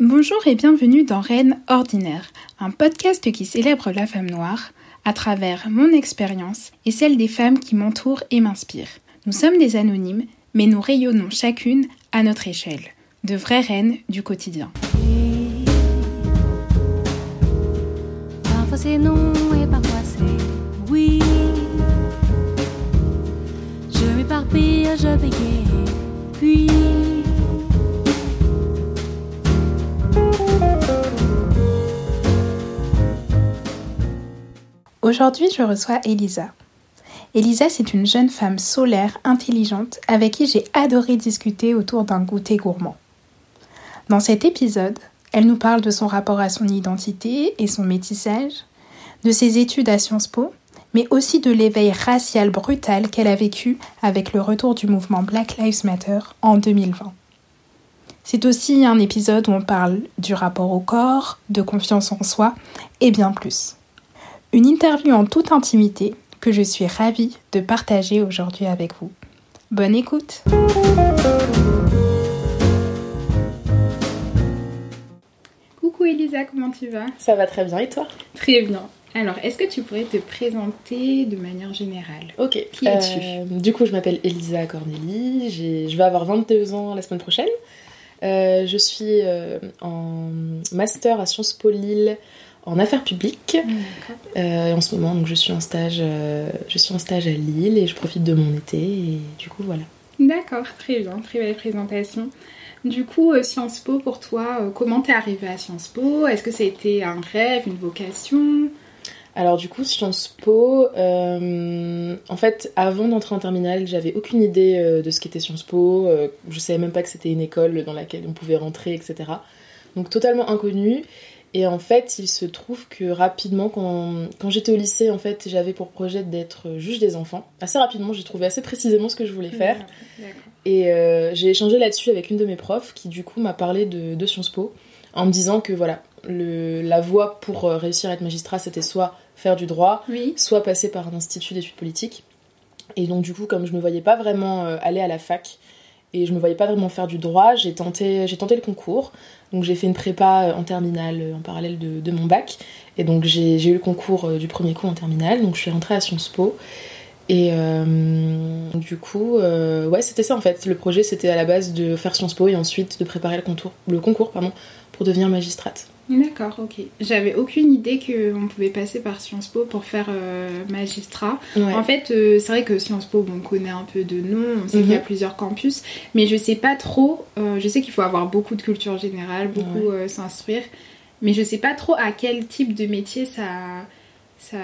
Bonjour et bienvenue dans Reine Ordinaire, un podcast qui célèbre la femme noire à travers mon expérience et celle des femmes qui m'entourent et m'inspirent. Nous sommes des anonymes, mais nous rayonnons chacune à notre échelle, de vraies reines du quotidien. Parfois c'est non et parfois c'est oui. Je m'éparpille, je puis. Aujourd'hui, je reçois Elisa. Elisa, c'est une jeune femme solaire, intelligente, avec qui j'ai adoré discuter autour d'un goûter gourmand. Dans cet épisode, elle nous parle de son rapport à son identité et son métissage, de ses études à Sciences Po, mais aussi de l'éveil racial brutal qu'elle a vécu avec le retour du mouvement Black Lives Matter en 2020. C'est aussi un épisode où on parle du rapport au corps, de confiance en soi et bien plus. Une interview en toute intimité que je suis ravie de partager aujourd'hui avec vous. Bonne écoute Coucou Elisa, comment tu vas? Ça va très bien et toi? Très bien. Alors, est-ce que tu pourrais te présenter de manière générale? Ok. Qui es-tu? Euh, Du coup, je m'appelle Elisa Corneli, je vais avoir 22 ans la semaine prochaine. Euh, je suis euh, en master à Sciences Po Lille en affaires publiques. D'accord. Euh, en ce moment, donc, je, suis en stage, euh, je suis en stage à Lille et je profite de mon été et du coup, voilà. D'accord, très bien, très belle présentation. Du coup, euh, Sciences Po, pour toi, comment t'es arrivée à Sciences Po? Est-ce que été un rêve, une vocation? Alors du coup, Sciences Po, euh, en fait, avant d'entrer en terminale, j'avais aucune idée euh, de ce qu'était Sciences Po. euh, je savais même pas que c'était une école dans laquelle on pouvait rentrer, etc. Donc totalement inconnu. Et en fait, il se trouve que rapidement, quand, quand j'étais au lycée, en fait, j'avais pour projet d'être juge des enfants. Assez rapidement, j'ai trouvé assez précisément ce que je voulais faire. Et euh, j'ai échangé là-dessus avec une de mes profs qui du coup m'a parlé de, de Sciences Po en me disant que voilà, le, la voie pour euh, réussir à être magistrat c'était soit faire du droit, Oui. soit passer par un institut d'études politiques. Et donc du coup, comme je me voyais pas vraiment euh, aller à la fac et je me voyais pas vraiment faire du droit, j'ai tenté, j'ai tenté le concours. Donc j'ai fait une prépa euh, en terminale euh, en parallèle de, mon bac. Et donc j'ai eu le concours euh, du premier coup en terminale. Donc je suis rentrée à Sciences Po. Et du coup, ouais, c'était ça en fait. Le projet c'était à la base de faire Sciences Po et ensuite de préparer le, le concours pardon, pour devenir magistrate. D'accord, ok. J'avais aucune idée qu'on pouvait passer par Sciences Po pour faire euh, magistrat. Ouais. En fait, euh, c'est vrai que Sciences Po, bon, on connaît un peu de nom, on sait qu'il y a Mhm. plusieurs campus, mais je sais pas trop. euh, je sais qu'il faut avoir beaucoup de culture générale, beaucoup s'instruire, mais je sais pas trop à quel type de métier ça. ça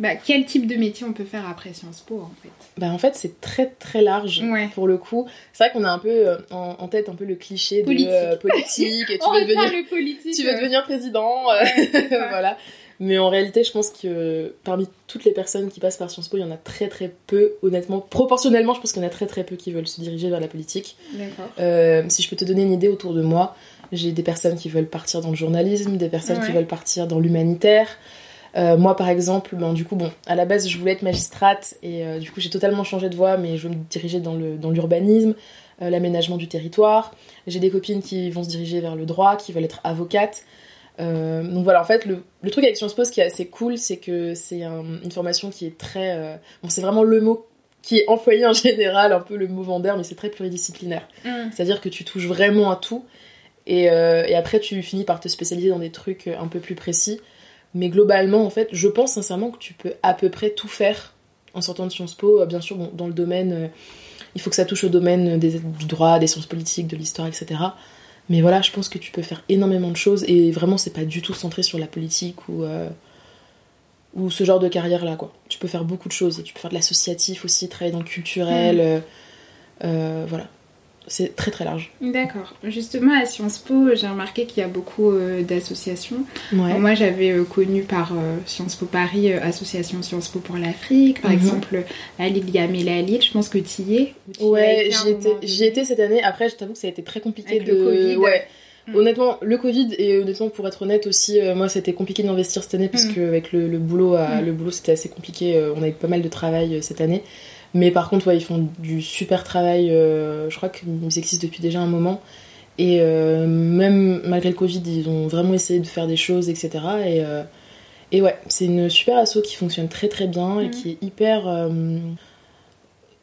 bah, quel type de métier on peut faire après Sciences Po en fait? Bah en fait c'est très très large Ouais. pour le coup. C'est vrai qu'on a un peu euh, en, en tête un peu le cliché de Politique. euh, politique et tu On veux devenir le politique. tu veux euh, devenir président euh, ouais, voilà. Mais en réalité, je pense que parmi toutes les personnes qui passent par Sciences Po, il y en a très très peu, honnêtement. Proportionnellement, je pense qu'il y en a très très peu qui veulent se diriger vers la politique. D'accord. Euh, si je peux te donner une idée autour de moi, j'ai des personnes qui veulent partir dans le journalisme, des personnes qui veulent partir dans l'humanitaire. Euh, moi, par exemple, ben, du coup, bon, à la base, je voulais être magistrate et euh, du coup, j'ai totalement changé de voie, mais je veux me diriger dans le dans l'urbanisme, euh, l'aménagement du territoire. J'ai des copines qui vont se diriger vers le droit, qui veulent être avocates. Euh, donc voilà, en fait, le, le truc avec Sciences Po, ce qui est assez cool, c'est que c'est un- une formation qui est très. bon, c'est vraiment le mot qui est employé en général, un peu le mot vendeur, mais c'est très pluridisciplinaire. Hum, C'est-à-dire que tu touches vraiment à tout. Et, et après, tu finis par te spécialiser dans des trucs un peu plus précis. Mais globalement, en fait, je pense sincèrement que tu peux à peu près tout faire en sortant de Sciences Po. Euh, Bien sûr, bon, dans le domaine, euh, il faut que ça touche au domaine des- du droit, des sciences politiques, de l'histoire, etc. Mais voilà, je pense que tu peux faire énormément de choses. Et vraiment, c'est pas du tout centré sur la politique ou, euh, ou ce genre de carrière-là, quoi. Tu peux faire beaucoup de choses. Et tu peux faire de l'associatif aussi, travailler dans le culturel. euh, voilà. C'est très très large. D'accord. Justement, à Sciences Po, j'ai remarqué qu'il y a beaucoup euh, d'associations. Ouais. Moi, j'avais euh, connu par euh, Sciences Po Paris, association Sciences Po pour l'Afrique. Par Mhm. exemple, à Lille, il y a Amélie Lille. Je pense que tu y es. y Ouais, j'y étais, cette année. Après, je t'avoue que ça a été très compliqué Avec de. le Covid. Ouais. Mm. Honnêtement, le Covid et honnêtement, pour être honnête aussi, euh, moi, c'était compliqué d'investir cette année parce Mm. que avec le, le boulot, à- Mm. le boulot, c'était assez compliqué. euh, on avait pas mal de travail euh, cette année. Mais par contre, ouais, ils font du super travail. euh, je crois qu'ils existent depuis déjà un moment. Et euh, même malgré le Covid, ils ont vraiment essayé de faire des choses, etc. Et, euh, et ouais, c'est une super asso qui fonctionne très très bien et Mhm. qui est hyper, euh,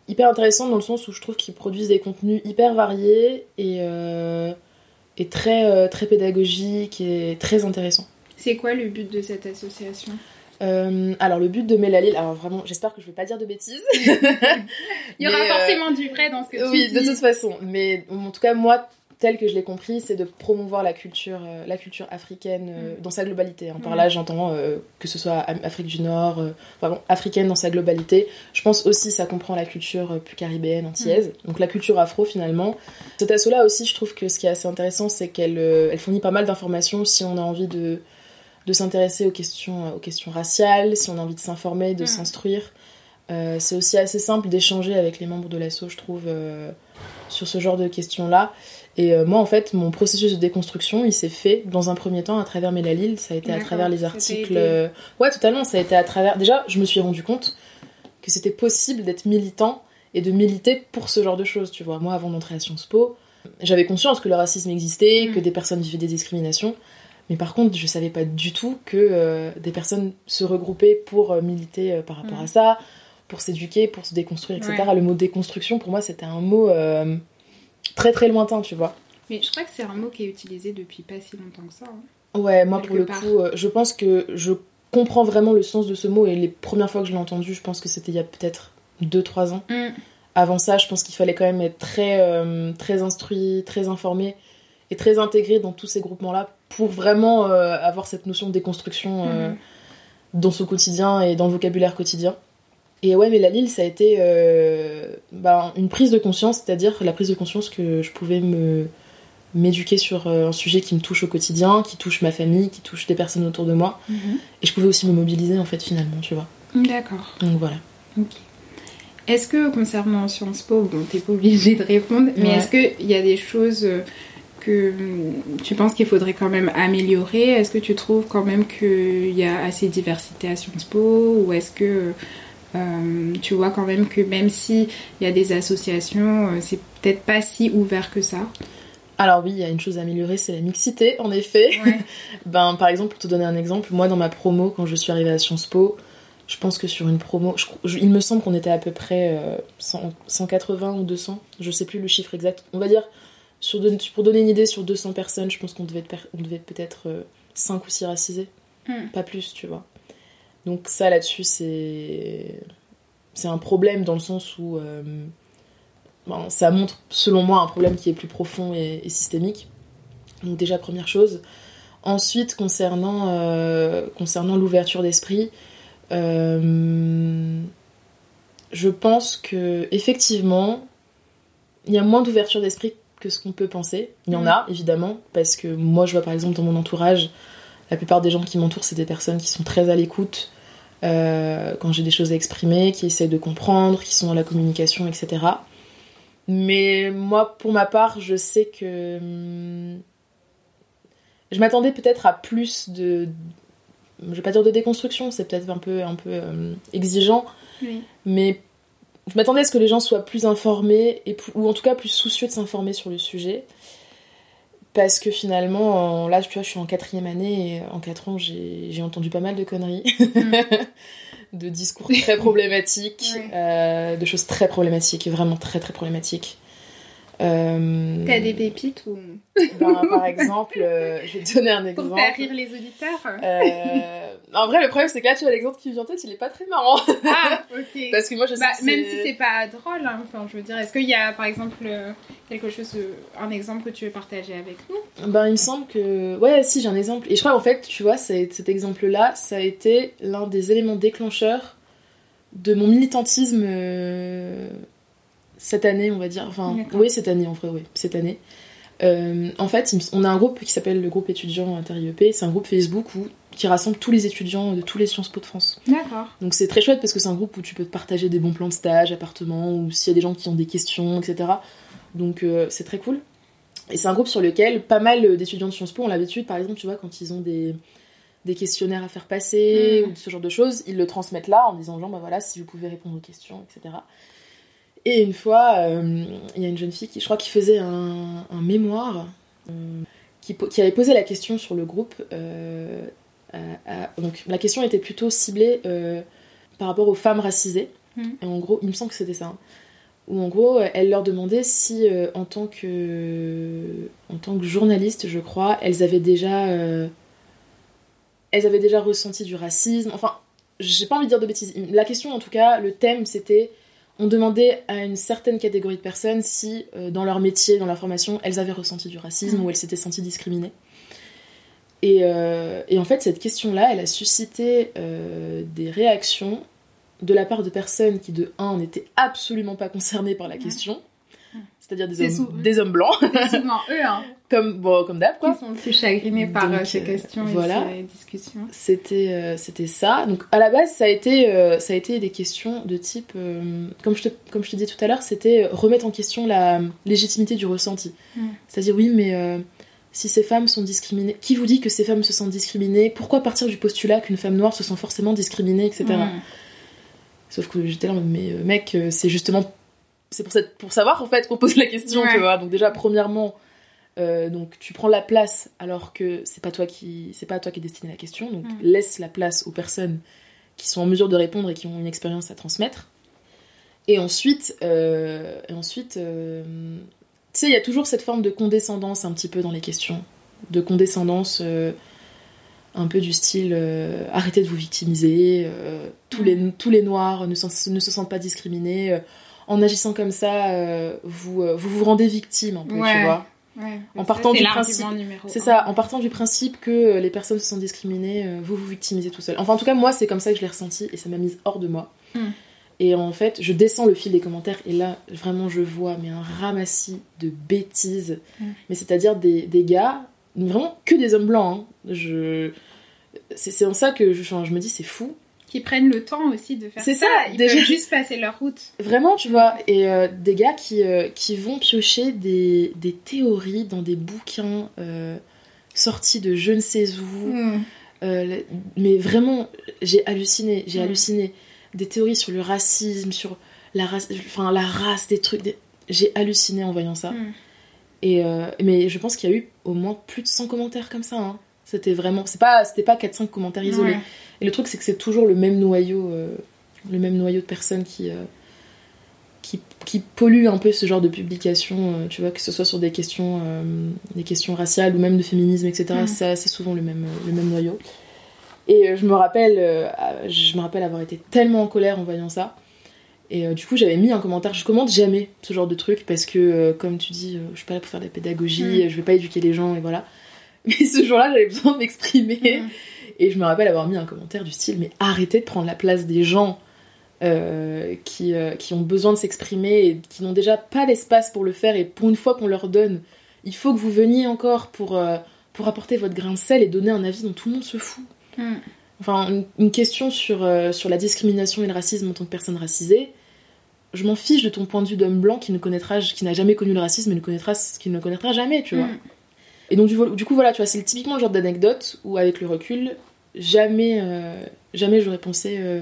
hyper intéressante dans le sens où je trouve qu'ils produisent des contenus hyper variés et, et très, très pédagogiques et très intéressants. C'est quoi le but de cette association? Euh, alors le but de Mélalil, alors vraiment, j'espère que je vais pas dire de bêtises. Il y aura Mais, euh, forcément du vrai dans ce que tu oui, dis. de toute façon. Mais en tout cas, moi, tel que je l'ai compris, c'est de promouvoir la culture, euh, la culture africaine euh, Mm. dans sa globalité. hein. Par Mm. là, j'entends euh, que ce soit Afrique du Nord, euh, vraiment africaine dans sa globalité. Je pense aussi ça comprend la culture plus caribéenne, antillaise. Donc la culture afro finalement. Cet assaut-là aussi, je trouve que ce qui est assez intéressant, c'est qu'elle elle fournit pas mal d'informations si on a envie de de s'intéresser aux questions, aux questions raciales, si on a envie de s'informer, de Mm. s'instruire. Euh, c'est aussi assez simple d'échanger avec les membres de l'asso, je trouve, euh, sur ce genre de questions-là. Et euh, moi, en fait, mon processus de déconstruction, il s'est fait dans un premier temps à travers Mélalil. Ça a été à travers les articles. Ouais, totalement. Ça a été à travers. Déjà, je me suis rendu compte que c'était possible d'être militant et de militer pour ce genre de choses, tu vois. Moi, avant d'entrer à Sciences Po, j'avais conscience que le racisme existait, Mm. que des personnes vivaient des discriminations. Mais par contre, je savais pas du tout que euh, des personnes se regroupaient pour euh, militer euh, par rapport Mm. à ça, pour s'éduquer, pour se déconstruire, etc. Ouais. Le mot déconstruction, pour moi, c'était un mot très très lointain, tu vois. Mais je crois que c'est un mot qui est utilisé depuis pas si longtemps que ça. hein. Ouais, moi pour le part. coup, je pense que je comprends vraiment le sens de ce mot et les premières fois que je l'ai entendu, je pense que c'était il y a peut-être 2-3 ans. Avant ça, je pense qu'il fallait quand même être très, très instruit, très informé et très intégré dans tous ces groupements-là pour vraiment euh, avoir cette notion de déconstruction euh, Mhm. dans son quotidien et dans le vocabulaire quotidien. Et ouais, mais la Lille, ça a été euh, ben, une prise de conscience, c'est-à-dire la prise de conscience que je pouvais me m'éduquer sur un sujet qui me touche au quotidien, qui touche ma famille, qui touche des personnes autour de moi. Mhm. Et je pouvais aussi me mobiliser en fait finalement, tu vois. D'accord. Donc voilà. Est-ce que concernant Sciences Po, bon, t'es pas obligé de répondre, mais Ouais. est-ce qu'il y a des choses que hum, tu penses qu'il faudrait quand même améliorer? Est-ce que tu trouves quand même qu'il y a assez de diversité à Sciences Po? Ou est-ce que euh, tu vois quand même que même s'il y a des associations, euh, c'est peut-être pas si ouvert que ça? Alors oui, il y a une chose à améliorer, c'est la mixité, en effet. Ouais. Ben, par exemple, pour te donner un exemple, moi dans ma promo, quand je suis arrivée à Sciences Po, je pense que sur une promo, je- je- il me semble qu'on était à peu près euh, 100 180 ou 200, je sais plus le chiffre exact. On va dire, sur de- pour donner une idée, sur 200 personnes, je pense qu'on devait, être on devait peut-être 5 ou 6 racisés, Hmm. pas plus, tu vois. Donc ça là-dessus, c'est c'est un problème dans le sens où euh, ben, ça montre, selon moi, un problème qui est plus profond et, et systémique. Donc déjà première chose. Ensuite, concernant, euh, concernant l'ouverture d'esprit, euh, je pense que effectivement, il y a moins d'ouverture d'esprit que ce qu'on peut penser. Il y en Mm. a, évidemment, parce que moi, je vois par exemple dans mon entourage, la plupart des gens qui m'entourent, c'est des personnes qui sont très à l'écoute euh, quand j'ai des choses à exprimer, qui essaient de comprendre, qui sont dans la communication, etc. Mais moi, pour ma part, je sais que hum, je m'attendais peut-être à plus de, je vais pas dire de déconstruction, c'est peut-être un peu un peu euh, exigeant, Oui. mais je m'attendais à ce que les gens soient plus informés et plus- ou en tout cas plus soucieux de s'informer sur le sujet. Parce que finalement, en- là, tu vois, je suis en quatrième année et en quatre ans, j'ai entendu pas mal de conneries, de discours très problématiques, euh, de choses très problématiques, vraiment très très problématiques. Euh, T'as des pépites ou... ben, Par exemple, euh, je vais te donner un pour exemple. faire rire les auditeurs Euh, en vrai, le problème, c'est que là, tu vois, l'exemple qui vient en tête, il est pas très marrant. Ah, ok. Parce que moi, je sais Bah, que même si c'est pas drôle, hein, enfin, je veux dire, est-ce qu'il y a par exemple quelque chose, un exemple que tu veux partager avec nous? Ben, il me semble que. Ouais, si, j'ai un exemple. Et je crois, en fait, tu vois, cet exemple-là, ça a été l'un des éléments déclencheurs de mon militantisme cette année, on va dire. Enfin, oui, cette année, en vrai, oui, cette année. Euh, en fait, on a un groupe qui s'appelle le groupe étudiant inter-IEP. C'est un groupe Facebook où, qui rassemble tous les étudiants de tous les Sciences Po de France. D'accord. Donc c'est très chouette parce que c'est un groupe où tu peux te partager des bons plans de stage, appartements, ou s'il y a des gens qui ont des questions, etc. Donc euh, c'est très cool. Et c'est un groupe sur lequel pas mal d'étudiants de Sciences Po ont l'habitude, par exemple, tu vois, quand ils ont des, des questionnaires à faire passer Mm. ou ce genre de choses, ils le transmettent là en disant aux gens, bah voilà, si vous pouvez répondre aux questions, etc. Et une fois, euh, il y a une jeune fille qui, je crois, qui faisait un, un mémoire qui, po- qui avait posé la question sur le groupe. euh, à- à- donc la question était plutôt ciblée euh, par rapport aux femmes racisées. Mhm. Et en gros, il me semble que c'était ça. hein. Où en gros, elle leur demandait si, euh, en, tant que, en tant que journaliste, je crois, elles avaient déjà, euh, elles avaient déjà ressenti du racisme. Enfin, j'ai pas envie de dire de bêtises. La question, en tout cas, le thème, c'était on demandait à une certaine catégorie de personnes si, euh, dans leur métier, dans leur formation, elles avaient ressenti du racisme Mhm. ou elles s'étaient senties discriminées. Et, euh, et en fait, cette question-là, elle a suscité euh, des réactions de la part de personnes qui, de un, n'étaient absolument pas concernées par la question, c'est-à-dire des hommes, des hommes blancs, C'est souvent eux hein, comme, bon, comme d'hab, quoi. qui sont plus chagrinés par Donc, euh, ces euh, questions voilà. et ces discussions. C'était euh, c'était ça. Donc à la base, ça a été, ça a été des questions de type, comme, je te, comme je te disais tout à l'heure, c'était remettre en question la légitimité du ressenti. C'est-à-dire, oui, mais si ces femmes sont discriminées, qui vous dit que ces femmes se sentent discriminées? Pourquoi partir du postulat qu'une femme noire se sent forcément discriminée, etc. Sauf que j'étais là, mais mec, c'est justement. C'est pour, cette- pour savoir en fait qu'on pose la question, Ouais. tu vois. Donc, déjà, premièrement, euh, donc tu prends la place alors que c'est pas toi qui c'est pas à toi qui est destinée la question. Donc, Mm. laisse la place aux personnes qui sont en mesure de répondre et qui ont une expérience à transmettre. Et ensuite, euh, et ensuite euh, tu sais, il y a toujours cette forme de condescendance un petit peu dans les questions. De condescendance. un peu du style euh, arrêtez de vous victimiser, euh, tous, les, tous les noirs ne, s'en- ne se sentent pas discriminés. euh, en agissant comme ça, vous, vous vous rendez victime un peu, tu vois. Ouais, En partant c'est du principe- numéro C'est ça, en partant du principe que les personnes se sentent discriminées, euh, vous vous victimisez tout seul. Enfin, en tout cas, moi, c'est comme ça que je l'ai ressenti et ça m'a mise hors de moi. Mm. Et en fait, je descends le fil des commentaires et là, vraiment, je vois mais un ramassis de bêtises. Mm. Mais c'est-à-dire des, des gars, vraiment que des hommes blancs. hein. Je... C'est en ça que je, je me dis, c'est fou. Qui prennent le temps aussi de faire C'est ça. ça, Ils déjà- peuvent juste passer leur route. Vraiment, tu vois, et euh, des gars qui, euh, qui vont piocher des, des théories dans des bouquins euh, sortis de je ne sais où. Mm. Euh, le- mais vraiment, j'ai halluciné, j'ai Mm. halluciné. Des théories sur le racisme, sur la race, enfin la race, des trucs. des- J'ai halluciné en voyant ça. Mm. Et mais je pense qu'il y a eu au moins plus de 100 commentaires comme ça. hein. C'était vraiment, c'est pas, c'était pas 4-5 commentaires isolés. Ouais. Et le truc, c'est que c'est toujours le même noyau, euh, le même noyau de personnes qui, euh, qui, qui polluent un peu ce genre de publication, euh, tu vois, que ce soit sur des questions, des questions raciales ou même de féminisme, etc. Ça, c'est souvent le même, le même noyau. Et je me rappelle, je me rappelle avoir été tellement en colère en voyant ça. Et euh, du coup, j'avais mis un commentaire. Je commente jamais ce genre de truc parce que, euh, comme tu dis, euh, je suis pas là pour faire de la pédagogie, Mm. je vais pas éduquer les gens et voilà. Mais ce jour-là, j'avais besoin de m'exprimer. Mm. Et je me rappelle avoir mis un commentaire du style Mais arrêtez de prendre la place des gens euh, qui, euh, qui ont besoin de s'exprimer et qui n'ont déjà pas l'espace pour le faire. Et pour une fois qu'on leur donne, il faut que vous veniez encore pour, euh, pour apporter votre grain de sel et donner un avis dont tout le monde se fout. Mm. Enfin, une, une question sur, sur la discrimination et le racisme en tant que personne racisée. Je m'en fiche de ton point de vue d'homme blanc qui ne connaîtra, qui n'a jamais connu le racisme et ne connaîtra, qui ne connaîtra jamais, tu vois. Mm. Et donc, du, du coup, voilà, tu vois, c'est typiquement le genre d'anecdote où, avec le recul, jamais, euh, jamais j'aurais pensé euh,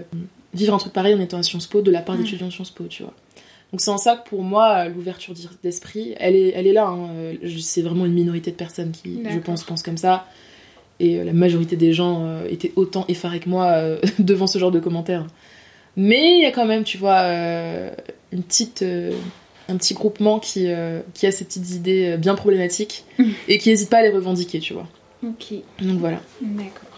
vivre un truc pareil en étant à Sciences Po de la part Mm. d'étudiants de Sciences Po, tu vois. Donc, c'est en ça que pour moi, l'ouverture d'esprit, elle est, elle est là. hein. Euh, C'est vraiment une minorité de personnes qui, je pense, pensent comme ça. Et la majorité des gens euh, étaient autant effarés que moi euh, devant ce genre de commentaires. Mais il y a quand même, tu vois, euh, une petite, un petit groupement qui, euh, qui a ces petites idées euh, bien problématiques et qui n'hésite pas à les revendiquer, tu vois. Ok. Donc voilà. D'accord.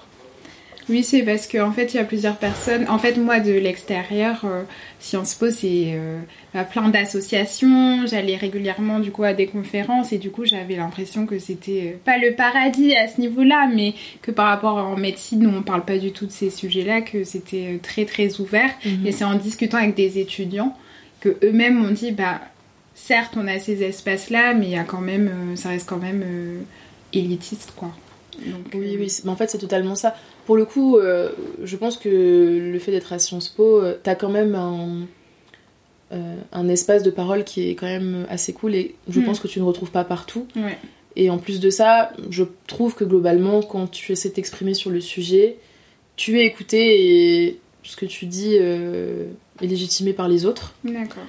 Oui, c'est parce qu'en fait, il y a plusieurs personnes. En fait, moi, de l'extérieur, euh, Sciences Po, c'est euh, bah, plein d'associations. J'allais régulièrement, du coup, à des conférences et du coup, j'avais l'impression que c'était pas le paradis à ce niveau-là, mais que par rapport en médecine, on parle pas du tout de ces sujets-là, que c'était très, très ouvert. Et c'est en discutant avec des étudiants que eux-mêmes m'ont dit, bah, certes, on a ces espaces-là, mais il y a quand même, euh, ça reste quand même euh, élitiste, quoi. Donc, Oui, euh, oui, mais en fait, c'est totalement ça. Pour le coup, euh, je pense que le fait d'être à Sciences Po, t'as quand même un, un espace de parole qui est quand même assez cool et je Mm. pense que tu ne retrouves pas partout. Ouais. Et en plus de ça, je trouve que globalement, quand tu essaies de t'exprimer sur le sujet, tu es écouté et ce que tu dis est légitimé par les autres. D'accord.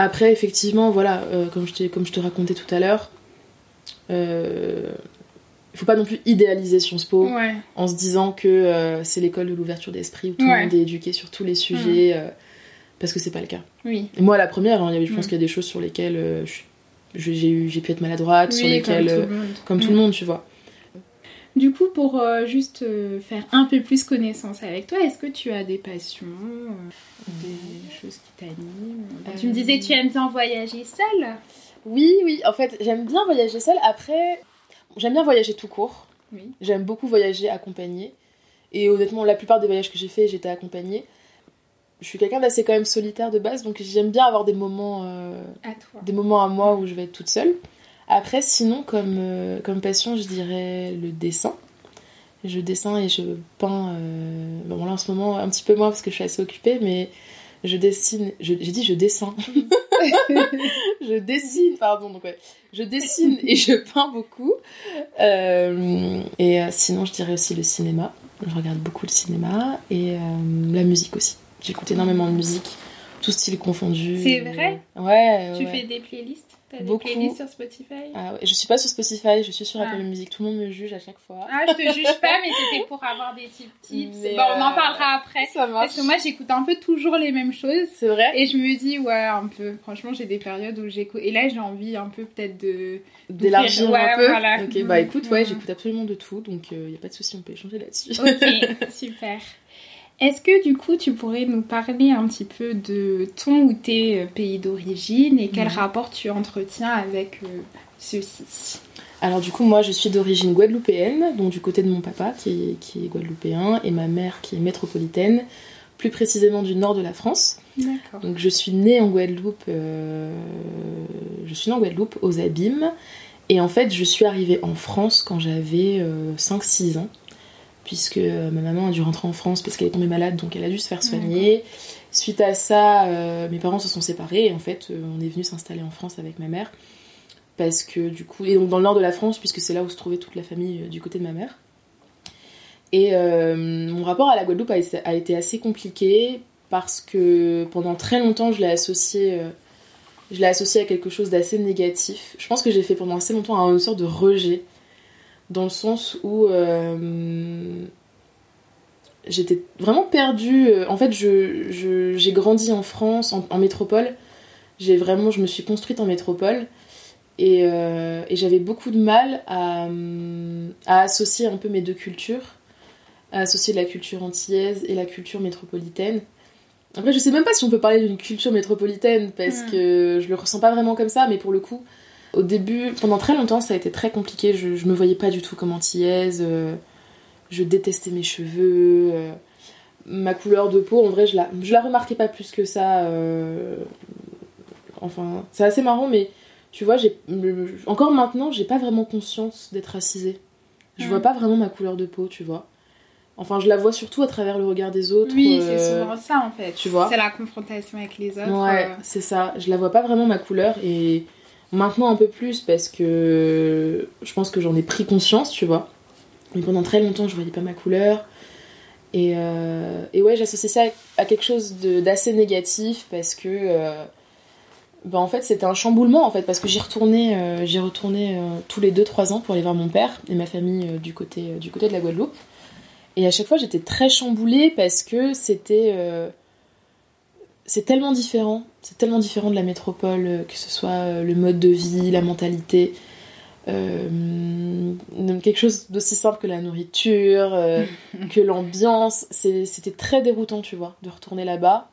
Après, effectivement, voilà, euh, comme, je t'ai- comme je te racontais tout à l'heure, euh, il faut pas non plus idéaliser Sciences Po Ouais. en se disant que euh, c'est l'école de l'ouverture d'esprit où tout Ouais. le monde est éduqué sur tous les sujets, euh, parce que c'est pas le cas. Oui. Et moi, la première, hein, il y avait- je pense Mm. qu'il y a des choses sur lesquelles euh, j'ai pu être maladroite, sur comme lesquelles, tout euh, le monde. comme tout le monde, tu vois. Du coup, pour euh, juste euh, faire un peu plus connaissance avec toi, est-ce que tu as des passions, euh, des choses qui t'animent Tu me disais que tu aimes bien voyager seule Oui, oui, en fait, j'aime bien voyager seule. Après, j'aime bien voyager tout court. Oui. J'aime beaucoup voyager accompagnée. Et honnêtement, la plupart des voyages que j'ai fait, j'étais accompagnée. Je suis quelqu'un d'assez quand même solitaire de base, donc j'aime bien avoir des moments, euh, À toi. des moments à moi où je vais être toute seule. Après, sinon, comme, euh, comme passion, je dirais le dessin. Je dessine et je peins. euh, Bon, là en ce moment, un petit peu moins parce que je suis assez occupée, mais je dessine. je- J'ai dit je dessine. je dessine, pardon. Donc, ouais. Je dessine et je peins beaucoup. Euh, et sinon, je dirais aussi le cinéma. Je regarde beaucoup le cinéma et la musique aussi. J'écoute énormément de musique, tout style confondu. C'est vrai? Ouais. Tu ouais. fais des playlists? T'as des Beaucoup. playlists sur Spotify? Ah ouais, je suis pas sur Spotify, je suis sur Ah. Apple Music. Tout le monde me juge à chaque fois. Ah, je te juge pas, mais c'était pour avoir des petits tips. Mais, Bon, on en euh, parlera après. Ça Parce que moi, j'écoute un peu toujours les mêmes choses. C'est vrai? Et je me dis, ouais, un peu. Franchement, j'ai des périodes où j'écoute. Et là, j'ai envie un peu peut-être de. D'élargir Ouais, un peu voilà. Ok, bah écoute, ouais, Mhm. j'écoute absolument de tout, donc il y a pas de souci, on peut échanger là-dessus. Ok, super. Est-ce que du coup, tu pourrais nous parler un petit peu de ton ou tes euh, pays d'origine et quel Mhm. rapport tu entretiens avec euh, ceux-ci? Alors du coup, moi, je suis d'origine guadeloupéenne, donc du côté de mon papa qui est, qui est guadeloupéen, et ma mère qui est métropolitaine, plus précisément du nord de la France. D'accord. Donc je suis née en Guadeloupe, euh, je suis née en Guadeloupe aux Abîmes, et en fait, je suis arrivée en France quand j'avais 5-6 ans. Puisque euh, ma maman a dû rentrer en France parce qu'elle est tombée malade, donc elle a dû se faire soigner. Suite à ça, euh, mes parents se sont séparés et en fait, euh, on est venu s'installer en France avec ma mère. Parce que du coup, et donc dans le nord de la France, puisque c'est là où se trouvait toute la famille euh, du côté de ma mère. Et mon rapport à la Guadeloupe a, été- a été assez compliqué parce que pendant très longtemps, je l'ai associé, je l'ai associé à quelque chose d'assez négatif. Je pense que j'ai fait pendant assez longtemps une sorte de rejet dans le sens où euh, j'étais vraiment perdue. En fait, je, je- j'ai grandi en France, en, en métropole. J'ai vraiment, je me suis construite en métropole et, euh, et j'avais beaucoup de mal à, à associer un peu mes deux cultures, à associer la culture antillaise et la culture métropolitaine. Après, je sais même pas si on peut parler d'une culture métropolitaine parce Mm. que je le ressens pas vraiment comme ça, mais pour le coup, au début, pendant très longtemps, ça a été très compliqué. Je, je me voyais pas du tout comme antillaise. euh, je détestais mes cheveux. euh, ma couleur de peau, en vrai, je la, je la remarquais pas plus que ça. euh, enfin, c'est assez marrant, mais tu vois, j'ai, encore maintenant, j'ai pas vraiment conscience d'être racisée. Je Mm. vois pas vraiment ma couleur de peau, tu vois. Enfin, je la vois surtout à travers le regard des autres. Oui, euh, c'est souvent ça en fait. tu vois. C'est la confrontation avec les autres. Ouais, euh, c'est ça. Je la vois pas vraiment ma couleur et maintenant un peu plus parce que je pense que j'en ai pris conscience, tu vois. Mais pendant très longtemps, je voyais pas ma couleur. Et, euh, et ouais, j'associe ça à quelque chose d'assez négatif parce que. euh, bah, en fait, c'était un chamboulement en fait parce que j'y retournais, euh, j'y tous les 2-3 ans pour aller voir mon père et ma famille du, côté, du côté de la Guadeloupe. Et à chaque fois, j'étais très chamboulée parce que c'était. c'est tellement différent. C'est tellement différent de la métropole, euh, que ce soit euh, le mode de vie, la mentalité. euh, quelque chose d'aussi simple que la nourriture, euh, que l'ambiance. C'était très déroutant, tu vois, de retourner là-bas.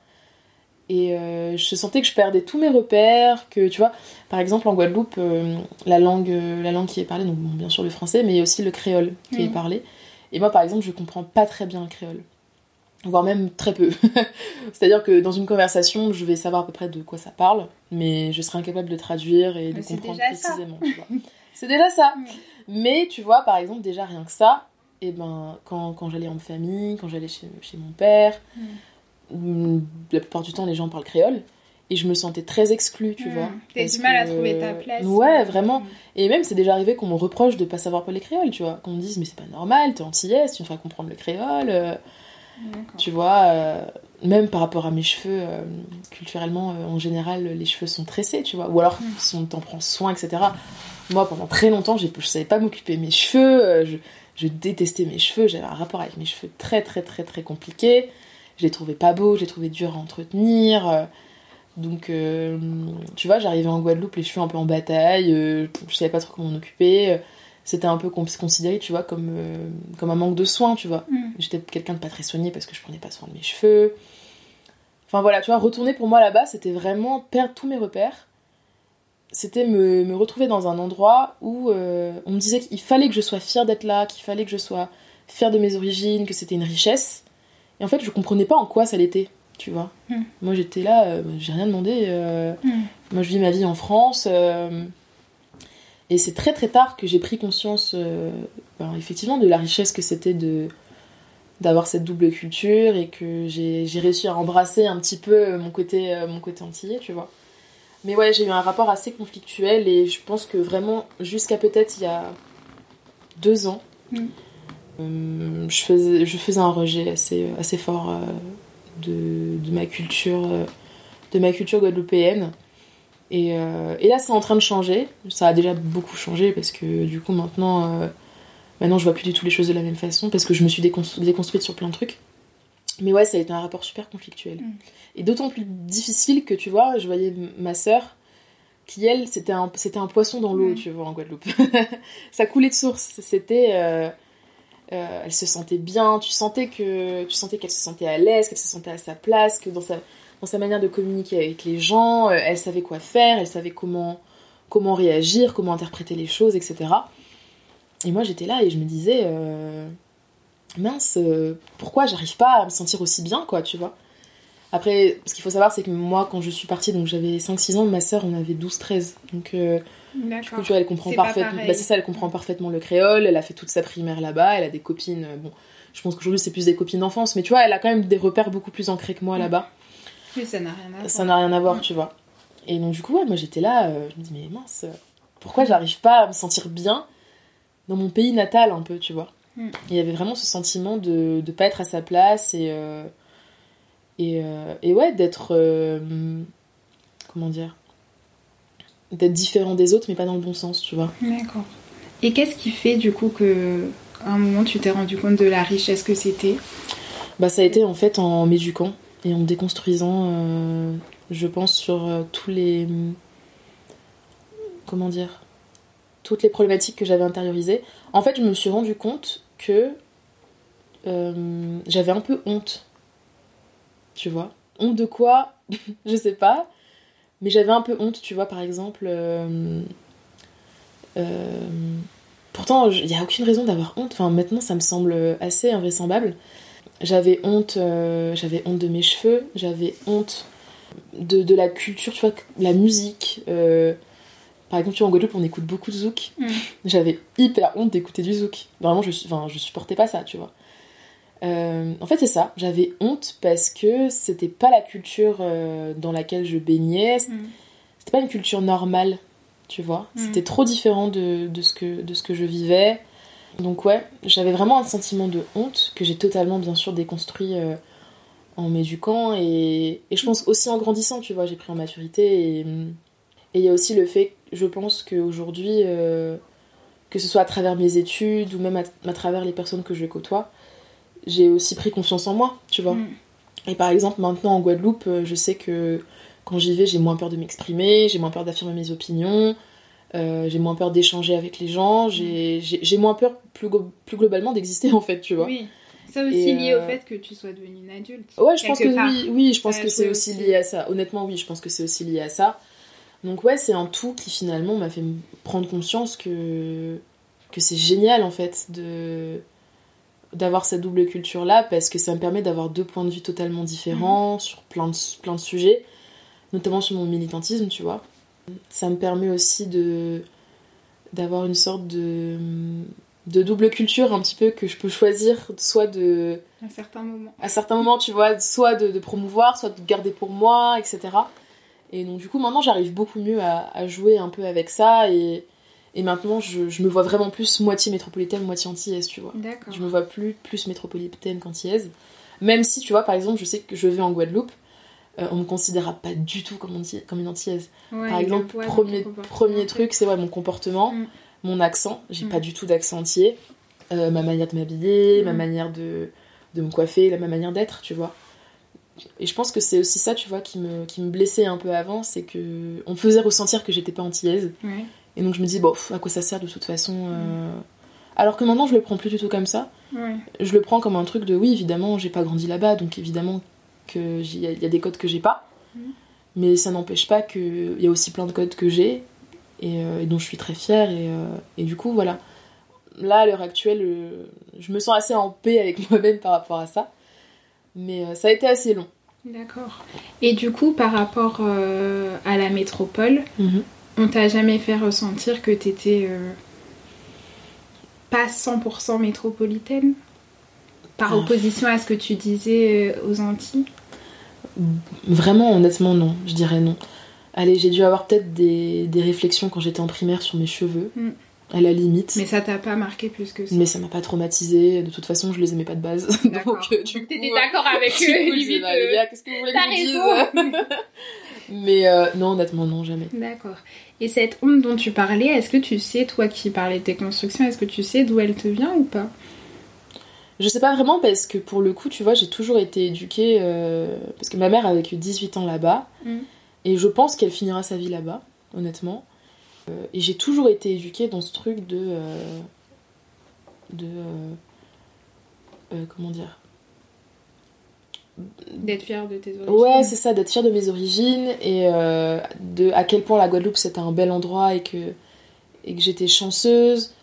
Et euh, je sentais que je perdais tous mes repères, que tu vois, par exemple en Guadeloupe, la, langue, la langue qui est parlée, donc bon, bien sûr le français, mais il y a aussi le créole qui est parlé. Et moi par exemple, je comprends pas très bien le créole, voire même très peu. C'est-à-dire que dans une conversation, je vais savoir à peu près de quoi ça parle, mais je serai incapable de traduire et de Mais comprendre précisément. C'est déjà ça. Oui. Mais tu vois, par exemple, déjà rien que ça, et ben, quand, quand j'allais en famille, quand j'allais chez, chez mon père, mm, la plupart du temps, les gens parlent créole. Et je me sentais très exclue, tu Mm. vois. T'as parce du mal à trouver ta place. Ouais, vraiment. Mm. Et même, c'est déjà arrivé qu'on me reproche de pas savoir parler créole, tu vois. Qu'on me dise, mais c'est pas normal, t'es antillaise, tu me feras comprendre le créole. Tu vois, euh, même par rapport à mes cheveux, euh, culturellement, euh, en général, les cheveux sont tressés, tu vois. Ou alors, Mm. si on t'en prend soin, etc. Moi, pendant très longtemps, j'ai- je savais pas m'occuper de mes cheveux. Je, je détestais mes cheveux. J'avais un rapport avec mes cheveux très, très, très, très compliqué. Je les trouvais pas beaux, je les trouvais durs à entretenir. Donc, euh, tu vois, j'arrivais en Guadeloupe, les cheveux un peu en bataille. euh, je savais pas trop comment m'en occuper. C'était un peu con- considéré, tu vois, comme, euh, comme un manque de soin, tu vois. Mm. J'étais quelqu'un de pas très soigné parce que je prenais pas soin de mes cheveux. Enfin voilà, tu vois, retourner pour moi là-bas, c'était vraiment perdre tous mes repères. C'était me, me retrouver dans un endroit où euh, on me disait qu'il fallait que je sois fière d'être là, qu'il fallait que je sois fière de mes origines, que c'était une richesse. Et en fait, je comprenais pas en quoi ça l'était, tu vois. Mm. Moi j'étais là, euh, j'ai rien demandé. Mm. moi je vis ma vie en France. Euh, et c'est très très tard que j'ai pris conscience, euh, ben, effectivement, de la richesse que c'était de d'avoir cette double culture et que j'ai réussi à embrasser un petit peu mon côté, euh, mon côté antillais, tu vois. Mais ouais, j'ai eu un rapport assez conflictuel et je pense que vraiment, jusqu'à peut-être il y a deux ans, Mm. euh, je, faisais, je faisais un rejet assez, assez fort euh, de, de ma culture, euh, de ma culture guadeloupéenne. Et, euh, et là, c'est en train de changer. Ça a déjà beaucoup changé parce que du coup, maintenant, euh, maintenant, je vois plus du tout les choses de la même façon parce que je me suis déconstru- déconstruite sur plein de trucs. Mais ouais, ça a été un rapport super conflictuel. Mm. Et d'autant plus difficile que tu vois, je voyais ma sœur qui, elle, c'était un, c'était un poisson dans l'eau, Mm. tu vois, en Guadeloupe. ça coulait de source. C'était. euh, euh, elle se sentait bien, tu sentais que tu sentais qu'elle se sentait à l'aise, qu'elle se sentait à sa place, que dans sa, dans sa manière de communiquer avec les gens, euh, elle savait quoi faire, elle savait comment, comment réagir, comment interpréter les choses, etc. Et moi j'étais là et je me disais, euh, mince, euh, pourquoi j'arrive pas à me sentir aussi bien, quoi, tu vois Après, ce qu'il faut savoir, c'est que moi, quand je suis partie, donc j'avais 5-6 ans, ma sœur, on avait 12-13. Donc, euh, du coup, tu vois, elle comprend parfaitement. Bah, c'est ça, elle comprend parfaitement le créole. Elle a fait toute sa primaire là-bas. Elle a des copines. Bon, je pense qu'aujourd'hui c'est plus des copines d'enfance, mais tu vois, elle a quand même des repères beaucoup plus ancrés que moi là-bas. Ça n'a rien à voir. Ça n'a rien à voir, Mm. tu vois. Et donc du coup, ouais, moi j'étais là. euh, je me dis mais mince, euh, pourquoi j'arrive pas à me sentir bien dans mon pays natal un peu, tu vois. Mm. Il y avait vraiment ce sentiment de de pas être à sa place et euh, et, et ouais d'être comment dire d'être différent des autres mais pas dans le bon sens tu vois D'accord. Et qu'est-ce qui fait du coup que à un moment tu t'es rendu compte de la richesse que c'était? Bah ça a été en fait en m'éduquant et en déconstruisant, euh, je pense, sur euh, tous les... Comment dire Toutes les problématiques que j'avais intériorisées. En fait, je me suis rendu compte que euh, j'avais un peu honte. Tu vois? Honte de quoi? Je sais pas. Mais j'avais un peu honte, tu vois, par exemple... pourtant, il n'y a aucune raison d'avoir honte. Enfin, maintenant, ça me semble assez invraisemblable. J'avais honte, euh, j'avais honte de mes cheveux, j'avais honte de, de la culture, tu vois, la musique. euh, par exemple, tu vois, en Guadeloupe, on écoute beaucoup de zouk. Mm. J'avais hyper honte d'écouter du zouk. Vraiment, je, je supportais pas ça, tu vois. Euh, en fait, c'est ça. J'avais honte parce que c'était pas la culture dans laquelle je baignais. C'était pas une culture normale, tu vois. Mm. C'était trop différent de, de, ce que, de ce que je vivais. Donc ouais, j'avais vraiment un sentiment de honte que j'ai totalement bien sûr déconstruit euh, en m'éduquant et, et je pense aussi en grandissant, tu vois, j'ai pris en maturité et il y a aussi le fait, je pense qu'aujourd'hui, euh, que ce soit à travers mes études ou même à, à travers les personnes que je côtoie, j'ai aussi pris confiance en moi, tu vois. Mm. Et par exemple, maintenant en Guadeloupe, euh, je sais que quand j'y vais, j'ai moins peur de m'exprimer, j'ai moins peur d'affirmer mes opinions, euh, j'ai moins peur d'échanger avec les gens, j'ai j'ai- moins peur plus, glo- plus globalement d'exister en fait, tu vois. Oui. Ça aussi Et, lié euh, au fait que tu sois devenue une adulte. Ouais, je pense que part. oui, oui, je pense Ça que c'est aussi lié à ça. Honnêtement, oui, je pense que c'est aussi lié à ça. Donc ouais, c'est un tout qui finalement m'a fait prendre conscience que que c'est génial en fait de d'avoir cette double culture là parce que ça me permet d'avoir deux points de vue totalement différents sur plein de plein de sujets, notamment sur mon militantisme, tu vois. Ça me permet aussi de d'avoir une sorte de de double culture un petit peu que je peux choisir soit de À certains moments. à certains moments, tu vois, soit de, de promouvoir, soit de garder pour moi, etc. Et donc, du coup, maintenant, j'arrive beaucoup mieux à, à jouer un peu avec ça. Et, et maintenant, je, je me vois vraiment plus moitié métropolitaine, moitié antillaise, tu vois. D'accord. Je me vois plus plus métropolitaine qu'antillaise. Même si, tu vois, par exemple, je sais que je vais en Guadeloupe. Euh, on me considérera pas du tout comme, anti- comme une antillaise. Ouais, Par le exemple, poids premier, premier truc, c'est ouais, mon comportement, Mm. mon accent. J'ai Mm. pas du tout d'accent entier. Euh, ma manière de m'habiller, ma Mm. manière de, de me coiffer, la- ma manière d'être, tu vois. Et je pense que c'est aussi ça, tu vois, qui me, qui me blessait un peu avant, c'est que on me faisait ressentir que j'étais pas antillaise. Et donc je me dis, bon, à quoi ça sert de toute façon euh. Alors que maintenant, je le prends plus du tout comme ça. Je le prends comme un truc de, oui, évidemment, j'ai pas grandi là-bas, donc évidemment qu'il y, a- y a des codes que j'ai pas. Mhm. Mais ça n'empêche pas qu'il y a aussi plein de codes que j'ai et, euh, et dont je suis très fière. Et, euh, et du coup, voilà. Là, à l'heure actuelle, euh, je me sens assez en paix avec moi-même par rapport à ça. Mais ça a été assez long. D'accord. Et du coup, par rapport à la métropole, on t'a jamais fait ressentir que t'étais pas 100% métropolitaine? Par Ah. opposition à ce que tu disais euh, aux Antilles Vraiment, honnêtement, non. Je dirais non. Allez, j'ai dû avoir peut-être des, des réflexions quand j'étais en primaire sur mes cheveux, Mm. à la limite. Mais ça t'a pas marqué plus que ça Mais ça m'a pas traumatisé. De toute façon, je les aimais pas de base. D'accord. Donc, euh, du Donc, t'étais coup, d'accord avec eux, limite. euh, qu'est-ce que vous voulez que dise raison Mais euh, non, honnêtement, non, jamais. D'accord. Et cette honte dont tu parlais, est-ce que tu sais, toi qui parlais de tes constructions, est-ce que tu sais d'où elle te vient ou pas? Je sais pas vraiment parce que pour le coup, tu vois, j'ai toujours été éduquée. euh, parce que ma mère a vécu 18 ans là-bas. Mm. Et je pense qu'elle finira sa vie là-bas, honnêtement. Euh, et j'ai toujours été éduquée dans ce truc de. euh, de. comment dire? D'être fière de tes origines Ouais, c'est ça, d'être fière de mes origines et de à quel point la Guadeloupe c'était un bel endroit et que, et que j'étais chanceuse,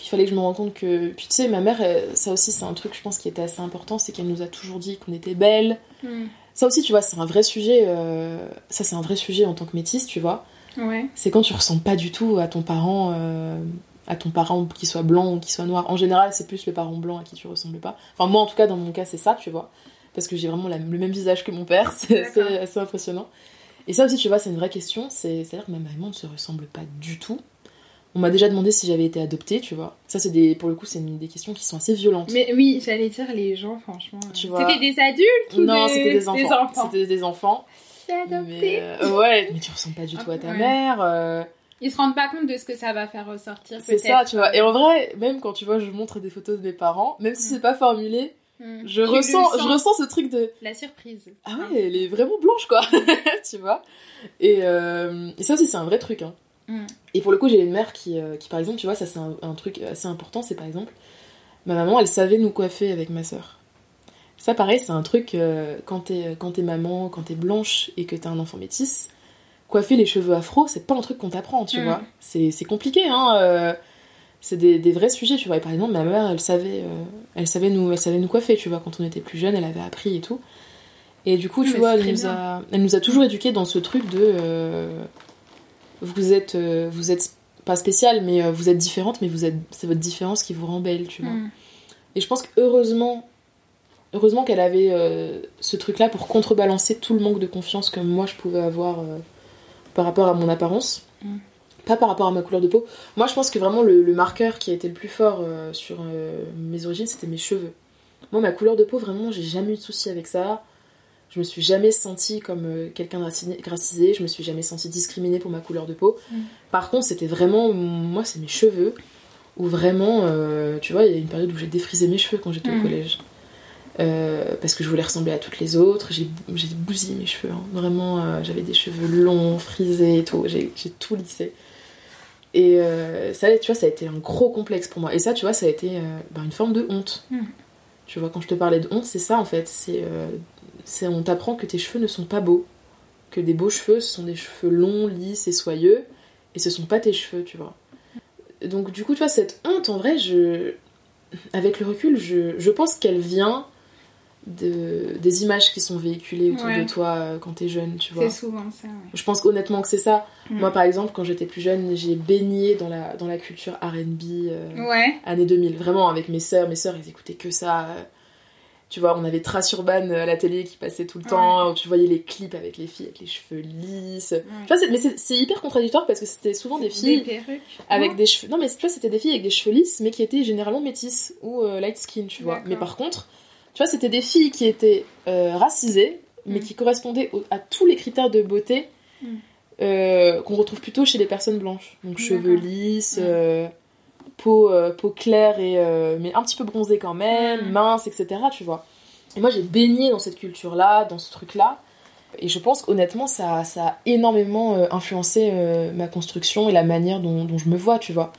qu'il fallait que je me rende compte que. Puis tu sais, ma mère, ça aussi c'est un truc, je pense, qui était assez important, c'est qu'elle nous a toujours dit qu'on était belles. Mm. Ça aussi, tu vois, c'est un vrai sujet, euh, ça c'est un vrai sujet en tant que métisse, tu vois. Ouais. C'est quand tu ressembles pas du tout à ton parent, euh, à ton parent qui soit blanc ou qui soit noir. En général, c'est plus le parent blanc à qui tu ressembles pas. Enfin, moi en tout cas, dans mon cas, c'est ça, tu vois. Parce que j'ai vraiment la- le même visage que mon père, c'est assez, assez impressionnant. Et ça aussi, tu vois, c'est une vraie question. C'est- C'est-à-dire que ma maman ne se ressemble pas du tout. On m'a déjà demandé si j'avais été adoptée, tu vois. Ça, c'est des, pour le coup, c'est une- des questions qui sont assez violentes. Mais oui, j'allais dire les gens, franchement. euh, Tu vois. C'était des adultes ou non, des... c'était des enfants. enfants? C'était des enfants. J'ai adopté. Mais, euh, ouais, mais tu ressembles pas du tout à ta Ouais. mère. euh, Ils se rendent pas compte de ce que ça va faire ressortir. C'est ça, tu vois. Et en vrai, même quand tu vois, je montre des photos de mes parents, même si Mm. c'est pas formulé, Mm. je Tu ressens, sens. je ressens ce truc de La surprise. ah ouais, elle est vraiment blanche quoi, tu vois. Et, euh, et ça aussi c'est un vrai truc. Hein. Mm. Et pour le coup, j'ai une mère qui, euh, qui par exemple, tu vois, ça c'est un, un truc assez important, c'est par exemple, ma maman, elle savait nous coiffer avec ma sœur. Ça, pareil, c'est un truc euh, quand t'es maman, quand t'es blanche et que t'as un enfant métis, coiffer les cheveux afro, c'est pas un truc qu'on t'apprend, tu Mm. vois. C'est compliqué, hein. euh, c'est des, des vrais sujets, tu vois. Et par exemple, ma mère, elle savait, euh, elle savait nous, elle savait nous coiffer, tu vois. Quand on était plus jeune, elle avait appris et tout. Et du coup, tu vois, elle nous, a, elle nous a toujours éduqués dans ce truc de, euh, vous êtes, euh, vous êtes pas spécial, mais euh, vous êtes différente, mais vous êtes, c'est votre différence qui vous rend belle, tu vois. Mm. Et je pense que heureusement, heureusement qu'elle avait euh, ce truc-là pour contrebalancer tout le manque de confiance que moi je pouvais avoir par rapport à mon apparence, Mm. pas par rapport à ma couleur de peau. Moi, je pense que vraiment le, le marqueur qui a été le plus fort sur mes origines, c'était mes cheveux. Moi, ma couleur de peau, vraiment, j'ai jamais eu de souci avec ça. Je me suis jamais sentie comme euh, quelqu'un racisé, je me suis jamais sentie discriminée pour ma couleur de peau. Mm. Par contre, c'était vraiment, moi, c'est mes cheveux, où vraiment, euh, tu vois, il y a une période où j'ai défrisé mes cheveux quand j'étais Mm. au collège. Euh, parce que je voulais ressembler à toutes les autres, j'ai bousillé mes cheveux, hein. vraiment, euh, j'avais des cheveux longs, frisés et tout, j'ai tout lissé. Et ça, tu vois, ça a été un gros complexe pour moi. Et ça, tu vois, ça a été ben, une forme de honte. Mm. Tu vois, quand je te parlais de honte, c'est ça en fait. C'est on t'apprend que tes cheveux ne sont pas beaux. Que des beaux cheveux, ce sont des cheveux longs, lisses et soyeux. Et ce sont pas tes cheveux, tu vois. Donc, du coup, tu vois, cette honte, en vrai, je. Avec le recul, je, je pense qu'elle vient de, des images qui sont véhiculées autour Ouais. de toi euh, quand t'es jeune, tu vois. C'est souvent ça. ouais. Je pense honnêtement que c'est ça. Mm. Moi, par exemple, quand j'étais plus jeune, j'ai baigné dans la, dans la culture RB euh, Ouais. années 2000. Vraiment, avec mes sœurs. Mes sœurs, elles écoutaient que ça. euh. Tu vois, on avait Trace Urban à la télé qui passait tout le temps. où Tu voyais les clips avec les filles avec les cheveux lisses. Tu vois, mais c'est hyper contradictoire parce que c'était souvent des filles Des avec des cheveux. Non, mais tu vois, c'était des filles avec des cheveux lisses, mais qui étaient généralement métisses ou euh, light skin, tu vois. Mais par contre, tu vois, c'était des filles qui étaient euh, racisées, mais Mm. qui correspondait au- à tous les critères de beauté Mm. euh, qu'on retrouve plutôt chez les personnes blanches. Donc cheveux lisses, Mm. Euh, peau, euh, peau claire et euh, mais un petit peu bronzée quand même, mince, etc. Tu vois. Et moi j'ai baigné dans cette culture-là, dans ce truc-là. Et je pense qu'honnêtement, ça, ça a énormément euh, influencé ma construction et la manière dont, dont je me vois, tu vois.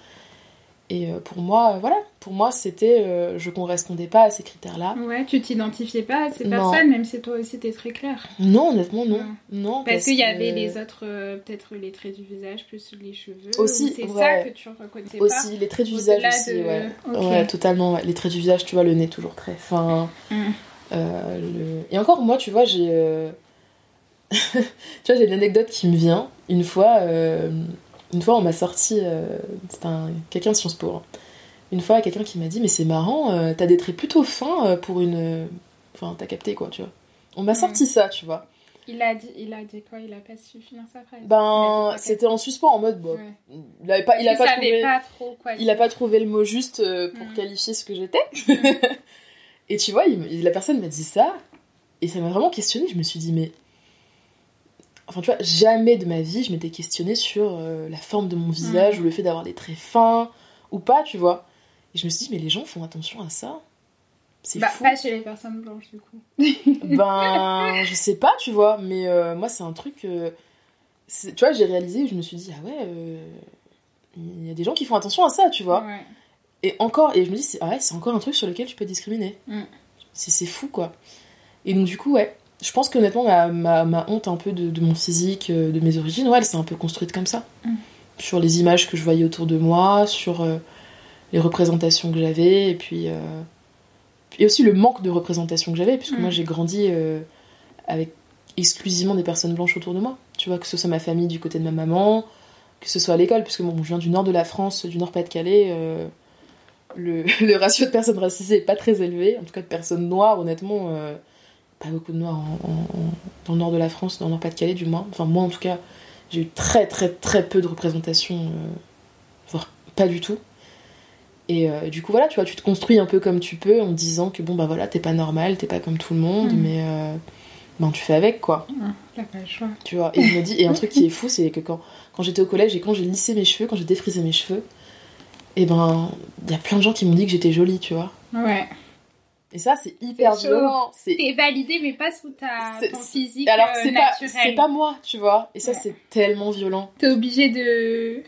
Et euh, pour moi, euh, voilà, pour moi, c'était. euh, je correspondais pas à ces critères-là. Ouais, tu t'identifiais pas à ces Non. personnes, même si toi aussi t'es très clair. Non, honnêtement, non. Non, Parce, qu'il y avait les autres, euh, peut-être les traits du visage, plus les cheveux. Aussi, c'est ouais. ça que tu reconnaissais pas. Aussi, les traits du visage aussi, de- ouais. Ouais, totalement. ouais. Les traits du visage, tu vois, le nez toujours très fin. Mm. Euh, le- Et encore, moi, tu vois, j'ai. tu vois, j'ai une anecdote qui me vient. Une fois, une fois on m'a sorti. euh, C'était un... quelqu'un de Sciences Po. hein. Une fois, quelqu'un qui m'a dit Mais c'est marrant, euh, t'as des traits plutôt fins euh, pour une. Enfin, t'as capté quoi, tu vois. On m'a Mm. sorti ça, tu vois. Il a dit, il a dit quoi? Il a pas su finir sa phrase. Ben, c'était en suspens, en mode. Bon, Ouais. il avait pas, il a pas trouvé. pas trop quoi il a pas trouvé le mot juste euh, pour Mm. qualifier ce que j'étais. et tu vois, il la personne m'a dit ça, et ça m'a vraiment questionné. Je me suis dit, mais. Enfin, tu vois, jamais de ma vie je m'étais questionnée sur euh, la forme de mon visage Mm. ou le fait d'avoir des traits fins ou pas, tu vois. Et je me suis dit, mais les gens font attention à ça. C'est Bah, fou. pas chez les personnes blanches, du coup. Ben, je sais pas, tu vois, mais euh, moi, c'est un truc. euh, tu vois, j'ai réalisé, je me suis dit, ah ouais, il y a des gens qui font attention à ça, tu vois. Ouais. Et encore, et je me dis, ah ouais, c'est encore un truc sur lequel tu peux discriminer. Mm. C'est fou, quoi. Et donc, du coup, ouais, je pense qu'honnêtement, ma, ma, ma honte un peu de, de mon physique, euh, de mes origines, ouais, elle s'est un peu construite comme ça. Mm. Sur les images que je voyais autour de moi, sur euh, les représentations que j'avais, et puis. euh, et aussi le manque de représentation que j'avais, puisque Mm. moi, j'ai grandi euh, avec exclusivement des personnes blanches autour de moi. Tu vois, que ce soit ma famille du côté de ma maman, que ce soit à l'école, puisque bon, je viens du nord de la France, du nord-Pas-de-Calais. euh, le, le ratio de personnes racisées est pas très élevé, en tout cas de personnes noires, honnêtement, euh, pas beaucoup de noirs en- en- en- dans le nord de la France, dans le nord-Pas-de-Calais du moins. Enfin, moi en tout cas, j'ai eu très très très peu de représentation, euh, voire pas du tout. Et euh, du coup, voilà, tu vois, tu te construis un peu comme tu peux en disant que bon, bah voilà, t'es pas normal, t'es pas comme tout le monde, Mhm. mais euh, ben, tu fais avec quoi. T'as pas le choix. Tu vois, et je me dis, et un truc qui est fou, c'est que quand, quand j'étais au collège et quand j'ai lissé mes cheveux, quand j'ai défrisé mes cheveux, et ben, il y a plein de gens qui m'ont dit que j'étais jolie, tu vois. Ouais. Et ça, c'est hyper violent. C'est... T'es validé, mais pas sous ta, ton physique alors, euh, c'est pas, c'est pas moi, tu vois. Et ça, Ouais. c'est tellement violent. T'es obligé de...